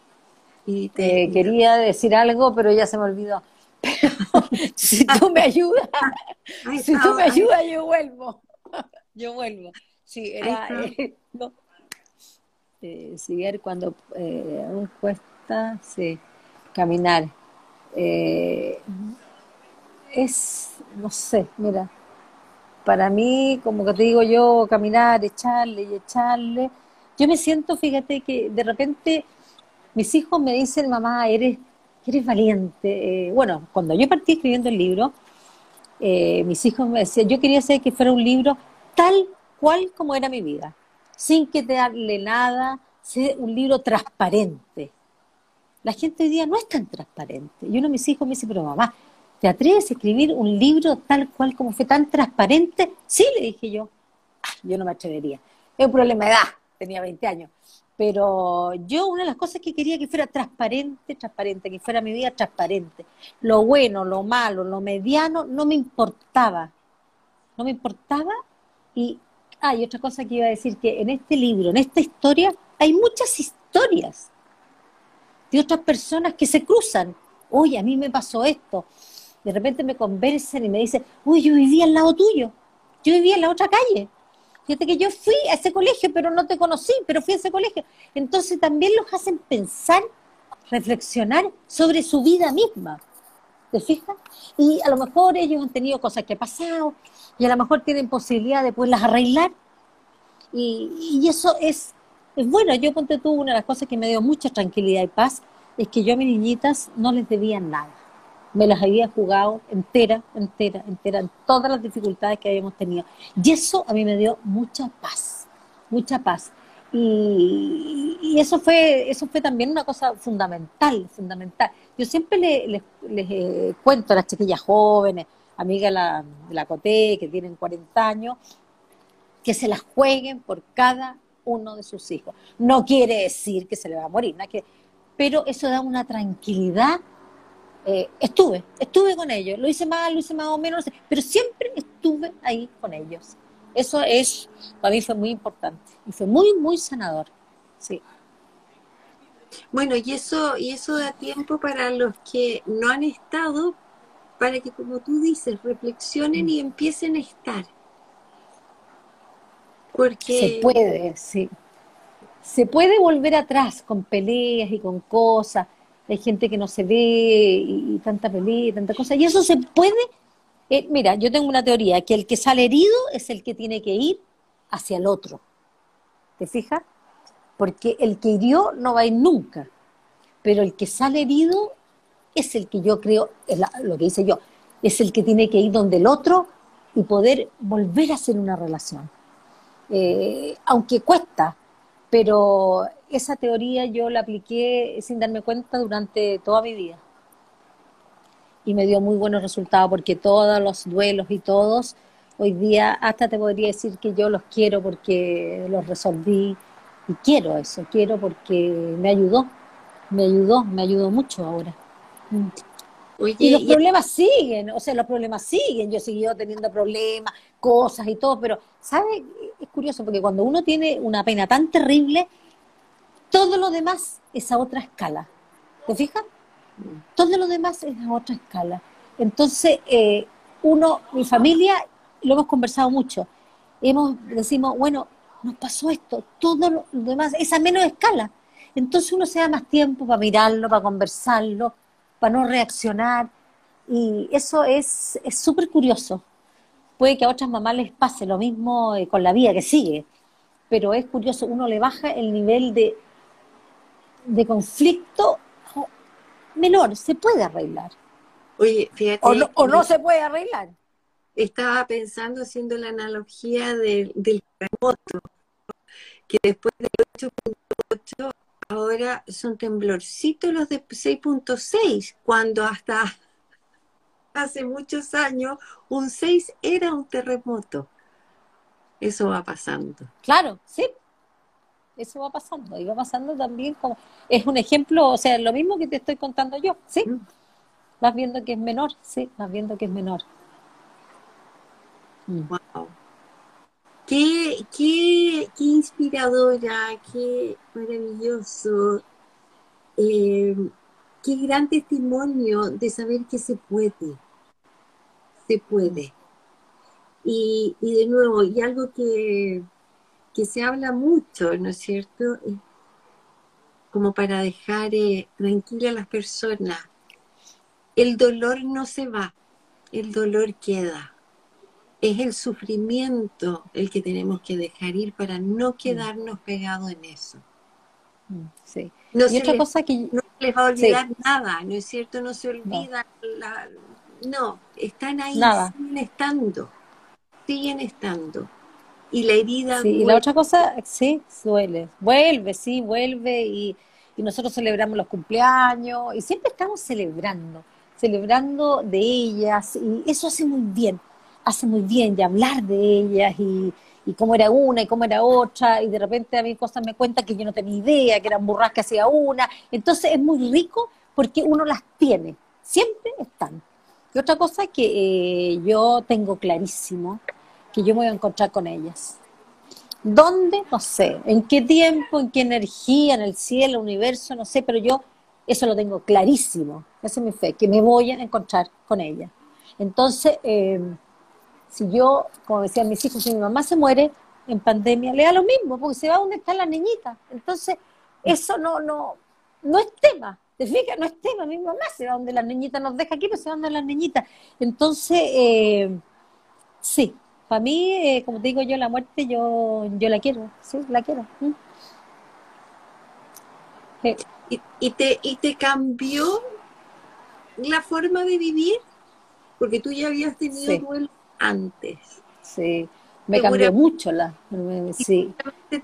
Y te... quería decir algo, pero ya se me olvidó. si tú me ayudas, si tú me ayudas, yo vuelvo. Yo vuelvo. Sí, era, eh, no. eh, cuando eh, aún cuesta, sí, caminar. Eh, es, no sé, mira, para mí, como que te digo yo, caminar, echarle y echarle. Yo me siento, fíjate, que de repente mis hijos me dicen, mamá, eres eres valiente. Eh, bueno, cuando yo partí escribiendo el libro, eh, mis hijos me decían, yo quería hacer que fuera un libro tal cual como era mi vida, sin que te darle nada, un libro transparente. La gente hoy día no es tan transparente. Y uno de mis hijos me dice, pero mamá, ¿te atreves a escribir un libro tal cual como fue tan transparente? Sí, le dije yo. Ah, yo no me atrevería. Es un problema de edad, tenía 20 años. Pero yo una de las cosas que quería que fuera transparente, transparente, que fuera mi vida transparente. Lo bueno, lo malo, lo mediano, no me importaba. No me importaba. Y hay otra cosa que iba a decir, que en este libro, en esta historia, hay muchas historias de otras personas que se cruzan. Oye, a mí me pasó esto. De repente me conversan y me dicen, uy, yo vivía al lado tuyo. Yo vivía en la otra calle. Fíjate que yo fui a ese colegio, pero no te conocí, pero fui a ese colegio. Entonces también los hacen pensar, reflexionar sobre su vida misma. ¿Te fijas? Y a lo mejor ellos han tenido cosas que han pasado y a lo mejor tienen posibilidad de poderlas arreglar. Y, eso es, es bueno. Yo ponte tú, una de las cosas que me dio mucha tranquilidad y paz es que yo a mis niñitas no les debía nada me las había jugado entera, entera, entera, en todas las dificultades que habíamos tenido. Y eso a mí me dio mucha paz, mucha paz. Y, eso fue eso fue también una cosa fundamental, fundamental. Yo siempre les, eh, cuento a las chiquillas jóvenes, amigas de la, de la COTE, que tienen 40 años, que se las jueguen por cada uno de sus hijos. No quiere decir que se le va a morir, que, pero eso da una tranquilidad eh, estuve, estuve con ellos, lo hice mal, lo hice más o menos, pero siempre estuve ahí con ellos. Eso es, para mí fue muy importante y fue muy, muy sanador, sí. Bueno, y eso, y eso da tiempo para los que no han estado, para que, como tú dices, reflexionen y empiecen a estar. Porque... Se puede, sí. Se puede volver atrás con peleas y con cosas, hay gente que no se ve y, tanta pelea y tanta cosa. Y eso se puede, eh, mira, yo tengo una teoría, que el que sale herido es el que tiene que ir hacia el otro. ¿Te fijas? Porque el que hirió no va a ir nunca, pero el que sale herido es el que yo creo, lo que dice yo, es el que tiene que ir donde el otro y poder volver a hacer una relación. Eh, aunque cuesta, pero esa teoría yo la apliqué sin darme cuenta durante toda mi vida. Y me dio muy buenos resultados porque todos los duelos y todos Hoy día hasta te podría decir que yo los quiero porque los resolví y quiero eso, quiero porque me ayudó, me ayudó, me ayudó mucho ahora. Mm. y los problemas siguen, o sea, los problemas siguen, yo he seguido teniendo problemas, cosas y todo, pero, ¿sabes? Es curioso porque cuando uno tiene una pena tan terrible, todo lo demás es a otra escala. ¿Te fijas? Todo lo demás es a otra escala. Entonces, eh, uno, mi familia, lo hemos conversado mucho. Hemos, decimos, bueno, nos pasó esto, todo lo demás es a menos escala. Entonces uno se da más tiempo para mirarlo, para conversarlo, para no reaccionar. Y eso es súper curioso. Puede que a otras mamás les pase lo mismo eh, con la vida que sigue, pero es curioso, uno le baja el nivel de, de conflicto menor, se puede arreglar. Oye, fíjate. O no, se puede arreglar. Estaba pensando, haciendo la analogía del terremoto, que después del 8.8 ahora son temblorcitos los de 6.6, cuando hasta hace muchos años un 6 era un terremoto. Eso va pasando. Claro, sí, eso va pasando. Y va pasando también como, es un ejemplo, o sea, lo mismo que te estoy contando yo, ¿sí? Mm. Vas viendo que es menor, sí, vas viendo que es menor. Wow. Mm. Qué, qué, qué inspiradora, qué maravilloso, eh, qué gran testimonio de saber que se puede, se puede. Y, y de nuevo, y algo que, que se habla mucho, ¿no es cierto? Como para dejar eh, tranquila a las personas. El dolor no se va, el dolor queda. Es el sufrimiento el que tenemos que dejar ir para no mm. quedarnos pegados en eso. Mm, sí. No y otra cosa que no les va a olvidar nada, ¿no es cierto? No se olvida no, no están ahí, siguen estando, siguen estando y la herida. Sí, y la otra cosa, sí, duele. Vuelve, sí, vuelve y, nosotros celebramos los cumpleaños y siempre estamos celebrando, celebrando de ellas y eso hace muy bien, hace muy bien y hablar de ellas y, y cómo era una y cómo era otra y de repente a mí cosas me cuentan que yo no tenía idea, que eran burras que hacía una. Entonces es muy rico porque uno las tiene, siempre están. Y otra cosa que eh, yo tengo clarísimo, que yo me voy a encontrar con ellas. ¿Dónde? No sé. ¿En qué tiempo? ¿En qué energía? ¿En el cielo? ¿El universo? No sé, pero yo eso lo tengo clarísimo. Esa es mi fe, que me voy a encontrar con ellas. Entonces, eh, si yo, como decían mis hijos, si mi mamá se muere en pandemia, le da lo mismo, porque se va donde está la niñita. Entonces, eso no, no, no es tema. ¿Te fijas? No es tema. Mi mamá se va donde la niñita nos deja aquí, pero se va donde la niñita. Entonces, eh, sí, para mí, eh, como te digo yo, la muerte yo, yo la quiero, sí, la quiero. Mm. ¿Y, te, ¿Y te cambió la forma de vivir? Porque tú ya habías tenido duelo antes. Sí, me cambió mucho la... Sí.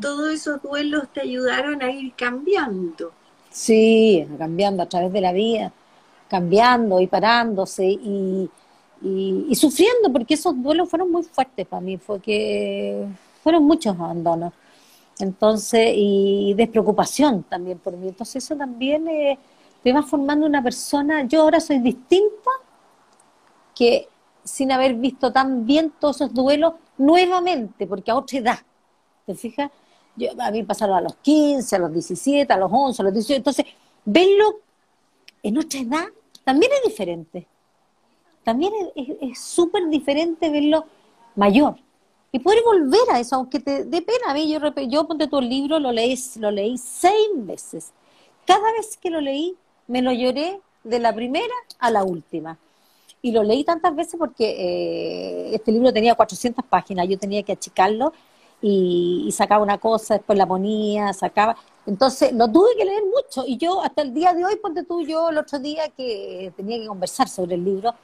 todos esos duelos te ayudaron a ir cambiando. Sí, cambiando a través de la vida, cambiando y parándose y y, sufriendo, porque esos duelos fueron muy fuertes para mí, fue que fueron muchos abandonos. Entonces, y despreocupación también por mí. Entonces, eso también eh, te va formando una persona. Yo ahora soy distinta que sin haber visto tan bien todos esos duelos nuevamente, porque a otra edad, ¿te fijas? Yo, a mí pasaron a los 15, a los 17, a los 11, a los 18. Entonces, verlo en otra edad también es diferente también es súper diferente verlo mayor. Y poder volver a eso, aunque te dé pena. A mí, yo, yo ponte tu libro, lo leí, lo leí seis veces. Cada vez que lo leí, me lo lloré de la primera a la última. Y lo leí tantas veces porque eh, este libro tenía 400 páginas, yo tenía que achicarlo y, y, sacaba una cosa, después la ponía, sacaba. Entonces lo tuve que leer mucho y yo hasta el día de hoy, ponte tú, yo el otro día que tenía que conversar sobre el libro,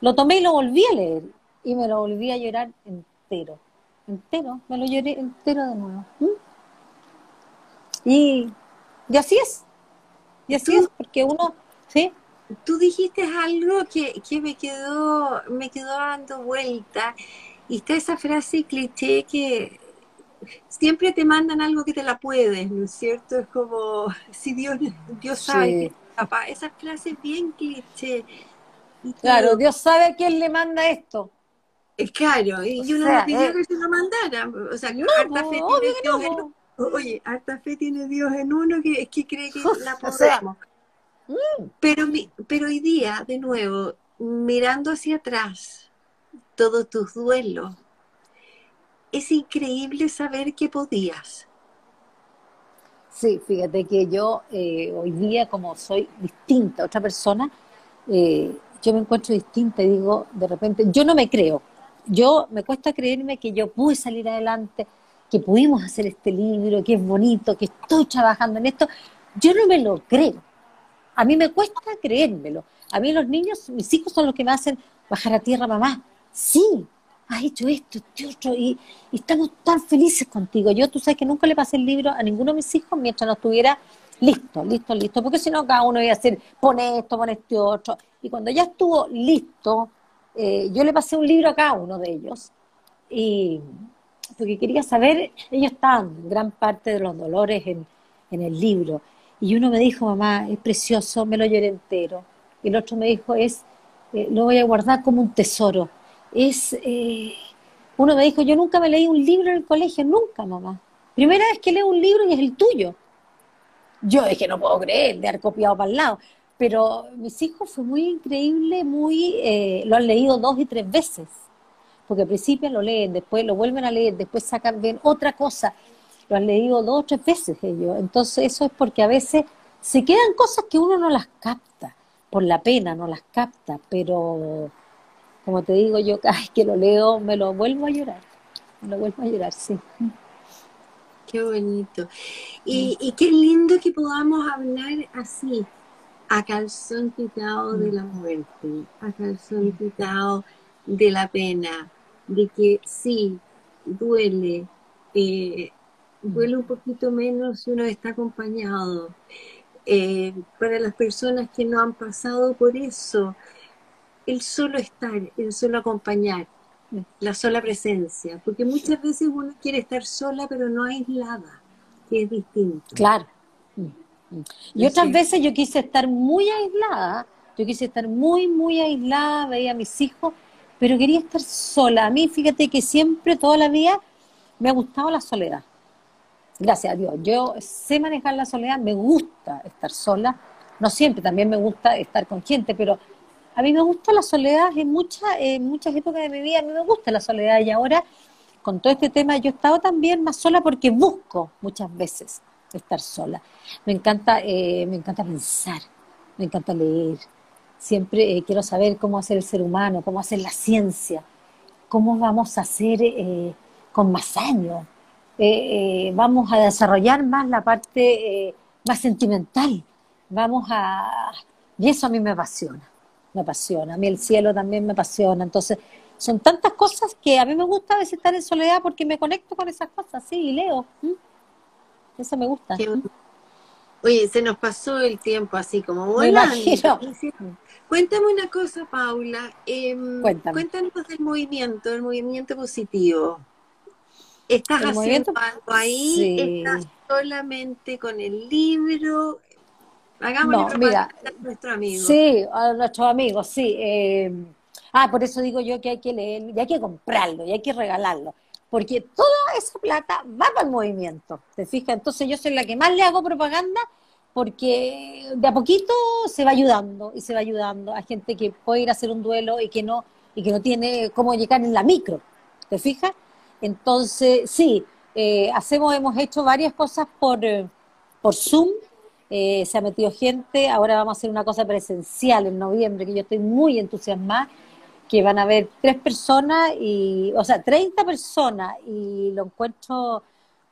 lo tomé y lo volví a leer. Y me lo volví a llorar entero. Entero. Me lo lloré entero de nuevo. ¿Mm? Y, y así es. Y así es, porque uno, ¿sí? Tú dijiste algo que, que me quedó, me quedó dando vuelta Y está esa frase cliché que siempre te mandan algo que te la puedes, ¿no es cierto? Es como, si Dios, Dios sabe, papá, esa frase bien cliché. claro, Dios sabe a quién le manda esto. Es claro, y uno no pidió eh, que se lo mandara. O sea, harta fe tiene Dios en uno. Oye, harta fe tiene Dios en uno que es que cree que la podemos. Mm. pero, pero hoy día, de nuevo, mirando hacia atrás, todos tus duelos, es increíble saber que podías. Sí, fíjate que yo eh, hoy día, como soy distinta otra persona, eh, yo me encuentro distinta y digo, de repente, yo no me creo. Yo me cuesta creerme que yo pude salir adelante, que pudimos hacer este libro, que es bonito, que estoy trabajando en esto. Yo no me lo creo. A mí me cuesta creérmelo. A mí los niños, mis hijos son los que me hacen bajar a tierra, mamá. Sí, has hecho esto, este otro, y, estamos tan felices contigo. Yo, tú sabes que nunca le pasé el libro a ninguno de mis hijos mientras no estuviera listo, listo, listo, porque si no cada uno iba a decir, pone esto, pone este otro. Y cuando ya estuvo listo, eh, yo le pasé un libro a cada uno de ellos, porque quería saber, ellos estaban gran parte de los dolores en, en el libro. Y uno me dijo, mamá, es precioso, me lo lloré entero. Y el otro me dijo, es, eh, lo voy a guardar como un tesoro es, eh, uno me dijo, yo nunca me leí un libro en el colegio, nunca, mamá. Primera vez que leo un libro y es el tuyo. Yo que no puedo creer de haber copiado para el lado. Pero mis hijos fue muy increíble, muy, eh, lo han leído dos y tres veces. Porque al principio lo leen, después lo vuelven a leer, después sacan, ven otra cosa. Lo han leído dos o tres veces ellos. Entonces eso es porque a veces se quedan cosas que uno no las capta. Por la pena no las capta, pero como te digo, yo cada vez que lo leo me lo vuelvo a llorar, me lo vuelvo a llorar, sí. Qué bonito. Y, mm. qué lindo que podamos hablar así, a calzón quitado de la muerte, a calzón quitado de la pena, de que sí, duele, eh, duele un poquito menos si uno está acompañado. Eh, para las personas que no han pasado por eso, el solo estar, el solo acompañar, la sola presencia, porque muchas veces uno quiere estar sola pero no aislada, que es distinto. Claro. Y otras veces yo quise estar muy aislada, yo quise estar muy, muy aislada, veía a mis hijos, pero quería estar sola. A mí, fíjate que siempre, toda la vida, me ha gustado la soledad. Gracias a Dios. Yo sé manejar la soledad, me gusta estar sola. No siempre, también me gusta estar con gente, pero a mí me gusta la soledad en, muchas muchas épocas de mi vida, a mí me gusta la soledad y ahora con todo este tema yo he estado también más sola porque busco muchas veces estar sola. Me encanta, eh, me encanta pensar, me encanta leer. Siempre eh, quiero saber cómo hacer el ser humano, cómo hacer la ciencia, cómo vamos a hacer eh, con más años. vamos a desarrollar más la parte más sentimental. Vamos a... Y eso a mí me apasiona me apasiona, a mí el cielo también me apasiona, entonces son tantas cosas que a mí me gusta a veces estar en soledad porque me conecto con esas cosas, sí, y leo. Eso me gusta. Oye, se nos pasó el tiempo así como volando. Cuéntame una cosa, Paula. Em, cuéntanos del movimiento, del movimiento positivo. ¿Estás haciendo algo ahí? ¿Estás solamente con el libro? Hagámosle no, mira, a nuestro amigo. Sí, a nuestros amigos, sí. Eh, ah, por eso digo yo que hay que leer, y hay que comprarlo, y hay que regalarlo. Porque toda esa plata va para el movimiento, ¿te fijas? Entonces yo soy la que más le hago propaganda porque de a poquito se va ayudando y se va ayudando a gente que puede ir a hacer un duelo y que no y que no tiene cómo llegar en la micro, ¿te fijas? Entonces, sí, eh, hacemos, hemos hecho varias cosas por, eh, por Zoom, eh, se ha metido gente, ahora vamos a hacer una cosa presencial en noviembre, que yo estoy muy entusiasmada, que van a haber tres personas, y, o sea, 30 personas, y lo encuentro,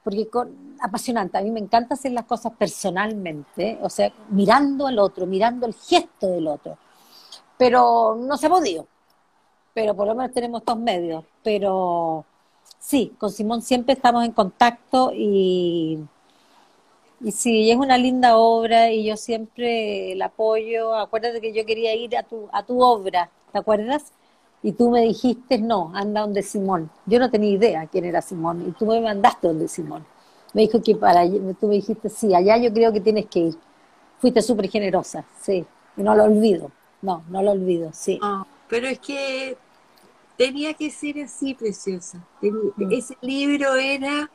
porque con, apasionante, a mí me encanta hacer las cosas personalmente, o sea, mirando al otro, mirando el gesto del otro, pero no se ha podido, pero por lo menos tenemos estos medios, pero sí, con Simón siempre estamos en contacto y y sí, es una linda obra y yo siempre la apoyo. Acuérdate que yo quería ir a tu, a tu obra, ¿te acuerdas? y tú me dijiste, no, anda donde Simón. Yo no tenía idea quién era Simón, y tú me mandaste donde Simón. Me dijo que para tú me dijiste, sí, allá yo creo que tienes que ir. Fuiste súper generosa, sí, y no lo olvido, no, no lo olvido, sí. Ah, pero es que tenía que ser así, preciosa. Mm. Ese libro era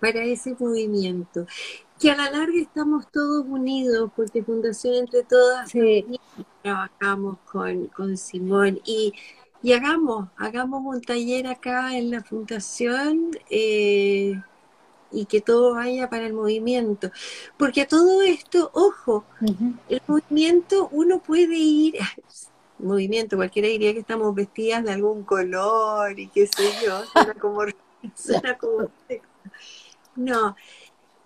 para ese movimiento. Que a la larga estamos todos unidos, porque Fundación Entre Todas trabajamos con, con Simón y y hagamos, hagamos un taller acá en la fundación eh, y que todo vaya para el movimiento. Porque a todo esto, ojo, el movimiento uno puede ir, movimiento, cualquiera diría que estamos vestidas de algún color y qué sé yo, suena como, suena como no,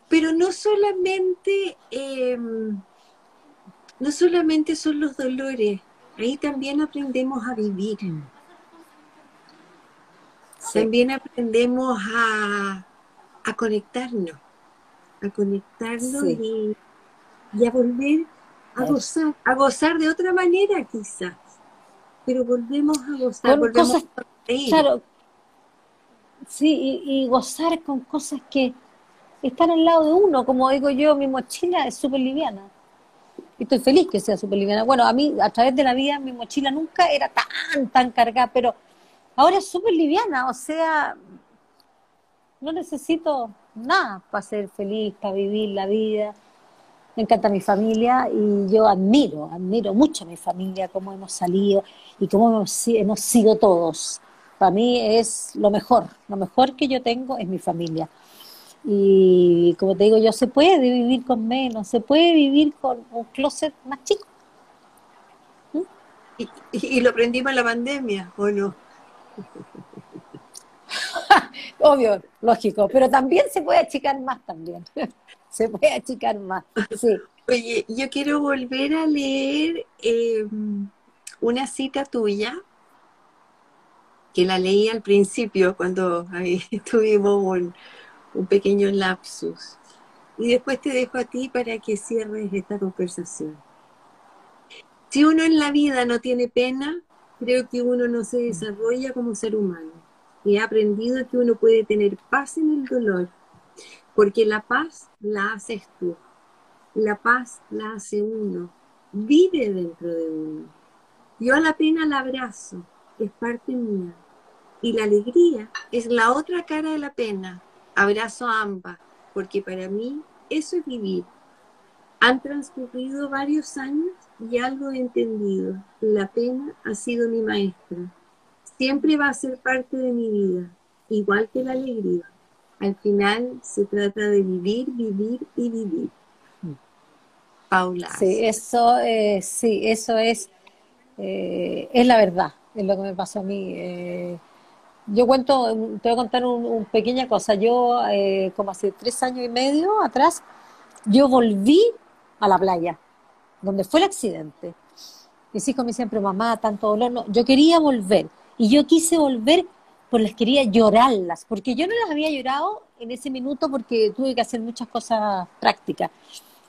pero no solamente, em, no solamente son los dolores, ahí también aprendemos a vivir. Mm. También aprendemos a, conectarnos, a conectarnos y, a volver a gozar, a gozar de otra manera quizás, pero volvemos a gozar, volvemos a reír. Claro, sí, y, gozar con cosas que están al lado de uno, como digo yo, mi mochila es súper liviana estoy feliz que sea súper liviana. Bueno, a mí, a través de la vida, mi mochila nunca era tan, tan cargada, pero ahora es súper liviana, o sea, no necesito nada para ser feliz, para vivir la vida. Me encanta mi familia y yo admiro, admiro mucho a mi familia, cómo hemos salido y cómo hemos, hemos sido todos. Para mí es lo mejor, lo mejor que yo tengo es mi familia. Y como te digo yo, se puede vivir con menos, se puede vivir con un closet más chico. ¿Mm? ¿Y, lo aprendimos en la pandemia, ¿o no? Obvio, lógico, pero también se puede achicar más también. se puede achicar más, sí. Oye, yo quiero volver a leer em, una cita tuya, que la leí al principio cuando ahí tuvimos un, un pequeño lapsus. Y después te dejo a ti para que cierres esta conversación. Si uno en la vida no tiene pena, creo que uno no se desarrolla como ser humano. Y he aprendido que uno puede tener paz en el dolor, porque la paz la haces tú. La paz la hace uno. Vive dentro de uno. Yo a la pena la abrazo, es parte mía. Y la alegría es la otra cara de la pena, Abrazo a ambas, porque para mí eso es vivir. Han transcurrido varios años y algo he entendido. La pena ha sido mi maestra. Siempre va a ser parte de mi vida, igual que la alegría. Al final se trata de vivir, vivir y vivir. Paula. Sí, eso, eh, sí, eso es, eh, es la verdad, es lo que me pasó a mí. Eh, yo cuento, te voy a contar una pequeña cosa. Yo, eh, como hace tres años y medio atrás, yo volví a la playa, donde fue el accidente. Mis hijos me decían, pero mamá, tanto dolor. No, yo quería volver. Y yo quise volver, pues las quería llorarlas, porque yo no las había llorado en ese minuto porque tuve que hacer muchas cosas prácticas.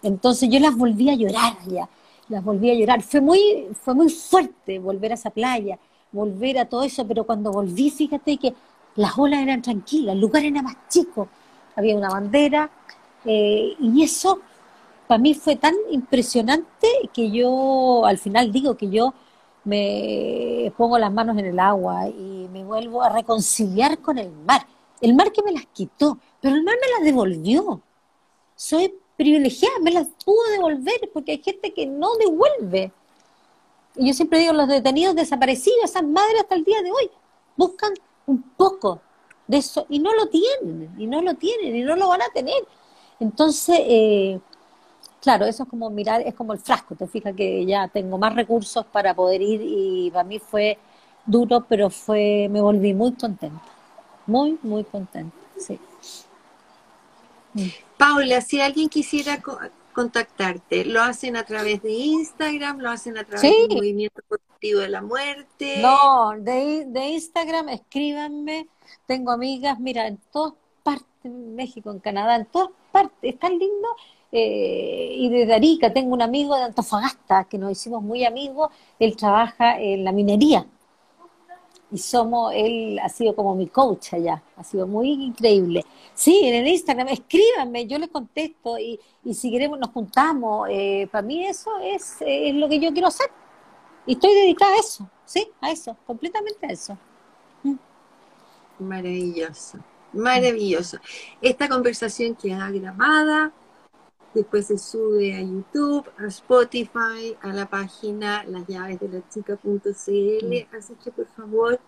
Entonces yo las volví a llorar ya, las volví a llorar. Fue muy, fue muy fuerte volver a esa playa volver a todo eso, pero cuando volví, fíjate que las olas eran tranquilas, el lugar era más chico, había una bandera, eh, y eso para mí fue tan impresionante que yo al final digo que yo me pongo las manos en el agua y me vuelvo a reconciliar con el mar. El mar que me las quitó, pero el mar me las devolvió. Soy privilegiada, me las pudo devolver porque hay gente que no devuelve. Y yo siempre digo, los detenidos desaparecidos, esas madres hasta el día de hoy, buscan un poco de eso y no lo tienen, y no lo tienen, y no lo van a tener. Entonces, eh, claro, eso es como mirar, es como el frasco, te fijas que ya tengo más recursos para poder ir y para mí fue duro, pero fue, me volví muy contenta, muy, muy contenta, sí. Paula, si alguien quisiera contactarte? ¿Lo hacen a través de Instagram? ¿Lo hacen a través del Movimiento Positivo de la Muerte? No, de, de Instagram escríbanme. Tengo amigas, mira, en todas partes, en México, en Canadá, en todas partes, es tan lindo. Eh, y desde Arica tengo un amigo de Antofagasta que nos hicimos muy amigos, él trabaja en la minería. Y somos, él ha sido como mi coach allá, ha sido muy increíble. Sí, en el Instagram, escríbanme, yo les contesto y, y si queremos nos juntamos. Eh, para mí eso es, es lo que yo quiero hacer. Y estoy dedicada a eso, sí, a eso, completamente a eso. Maravilloso, maravilloso. Esta conversación queda grabada, después se sube a YouTube, a Spotify, a la página las llaves de la chica.cl, así que por favor,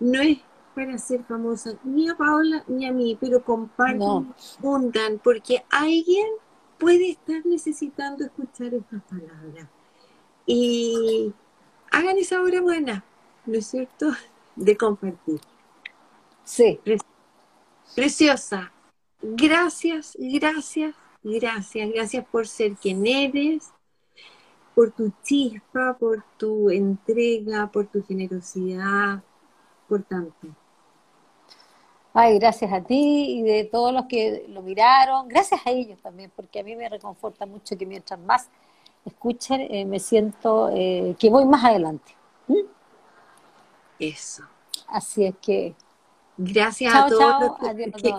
no es para ser famosa ni a Paola ni a mí, pero compartan, juntan, porque alguien puede estar necesitando escuchar estas palabras. Y hagan esa obra buena, ¿no es cierto? De compartir. Sí. Preciosa. Gracias, gracias, gracias. Gracias por ser quien eres, por tu chispa, por tu entrega, por tu generosidad, por tanto. Ay, gracias a ti y de todos los que lo miraron. Gracias a ellos también, porque a mí me reconforta mucho que mientras más escuchen, eh, me siento eh, que voy más adelante. ¿Mm? Eso. Así es que. Gracias a todos. Los que,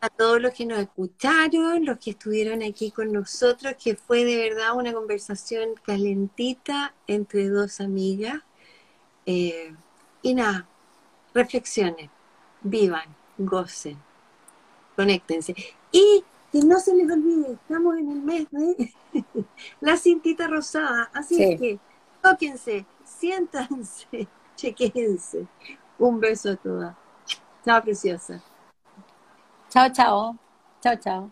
A todos los que nos escucharon, los que estuvieron aquí con nosotros, que fue de verdad una conversación calentita entre dos amigas. Eh, y nada, reflexionen, vivan, gocen, conéctense. Y que no se les olvide, estamos en el mes de la cintita rosada, así es que tóquense, siéntanse, chequense. Un beso a todas. Chao, preciosa. Chao, chao. Chao, chao.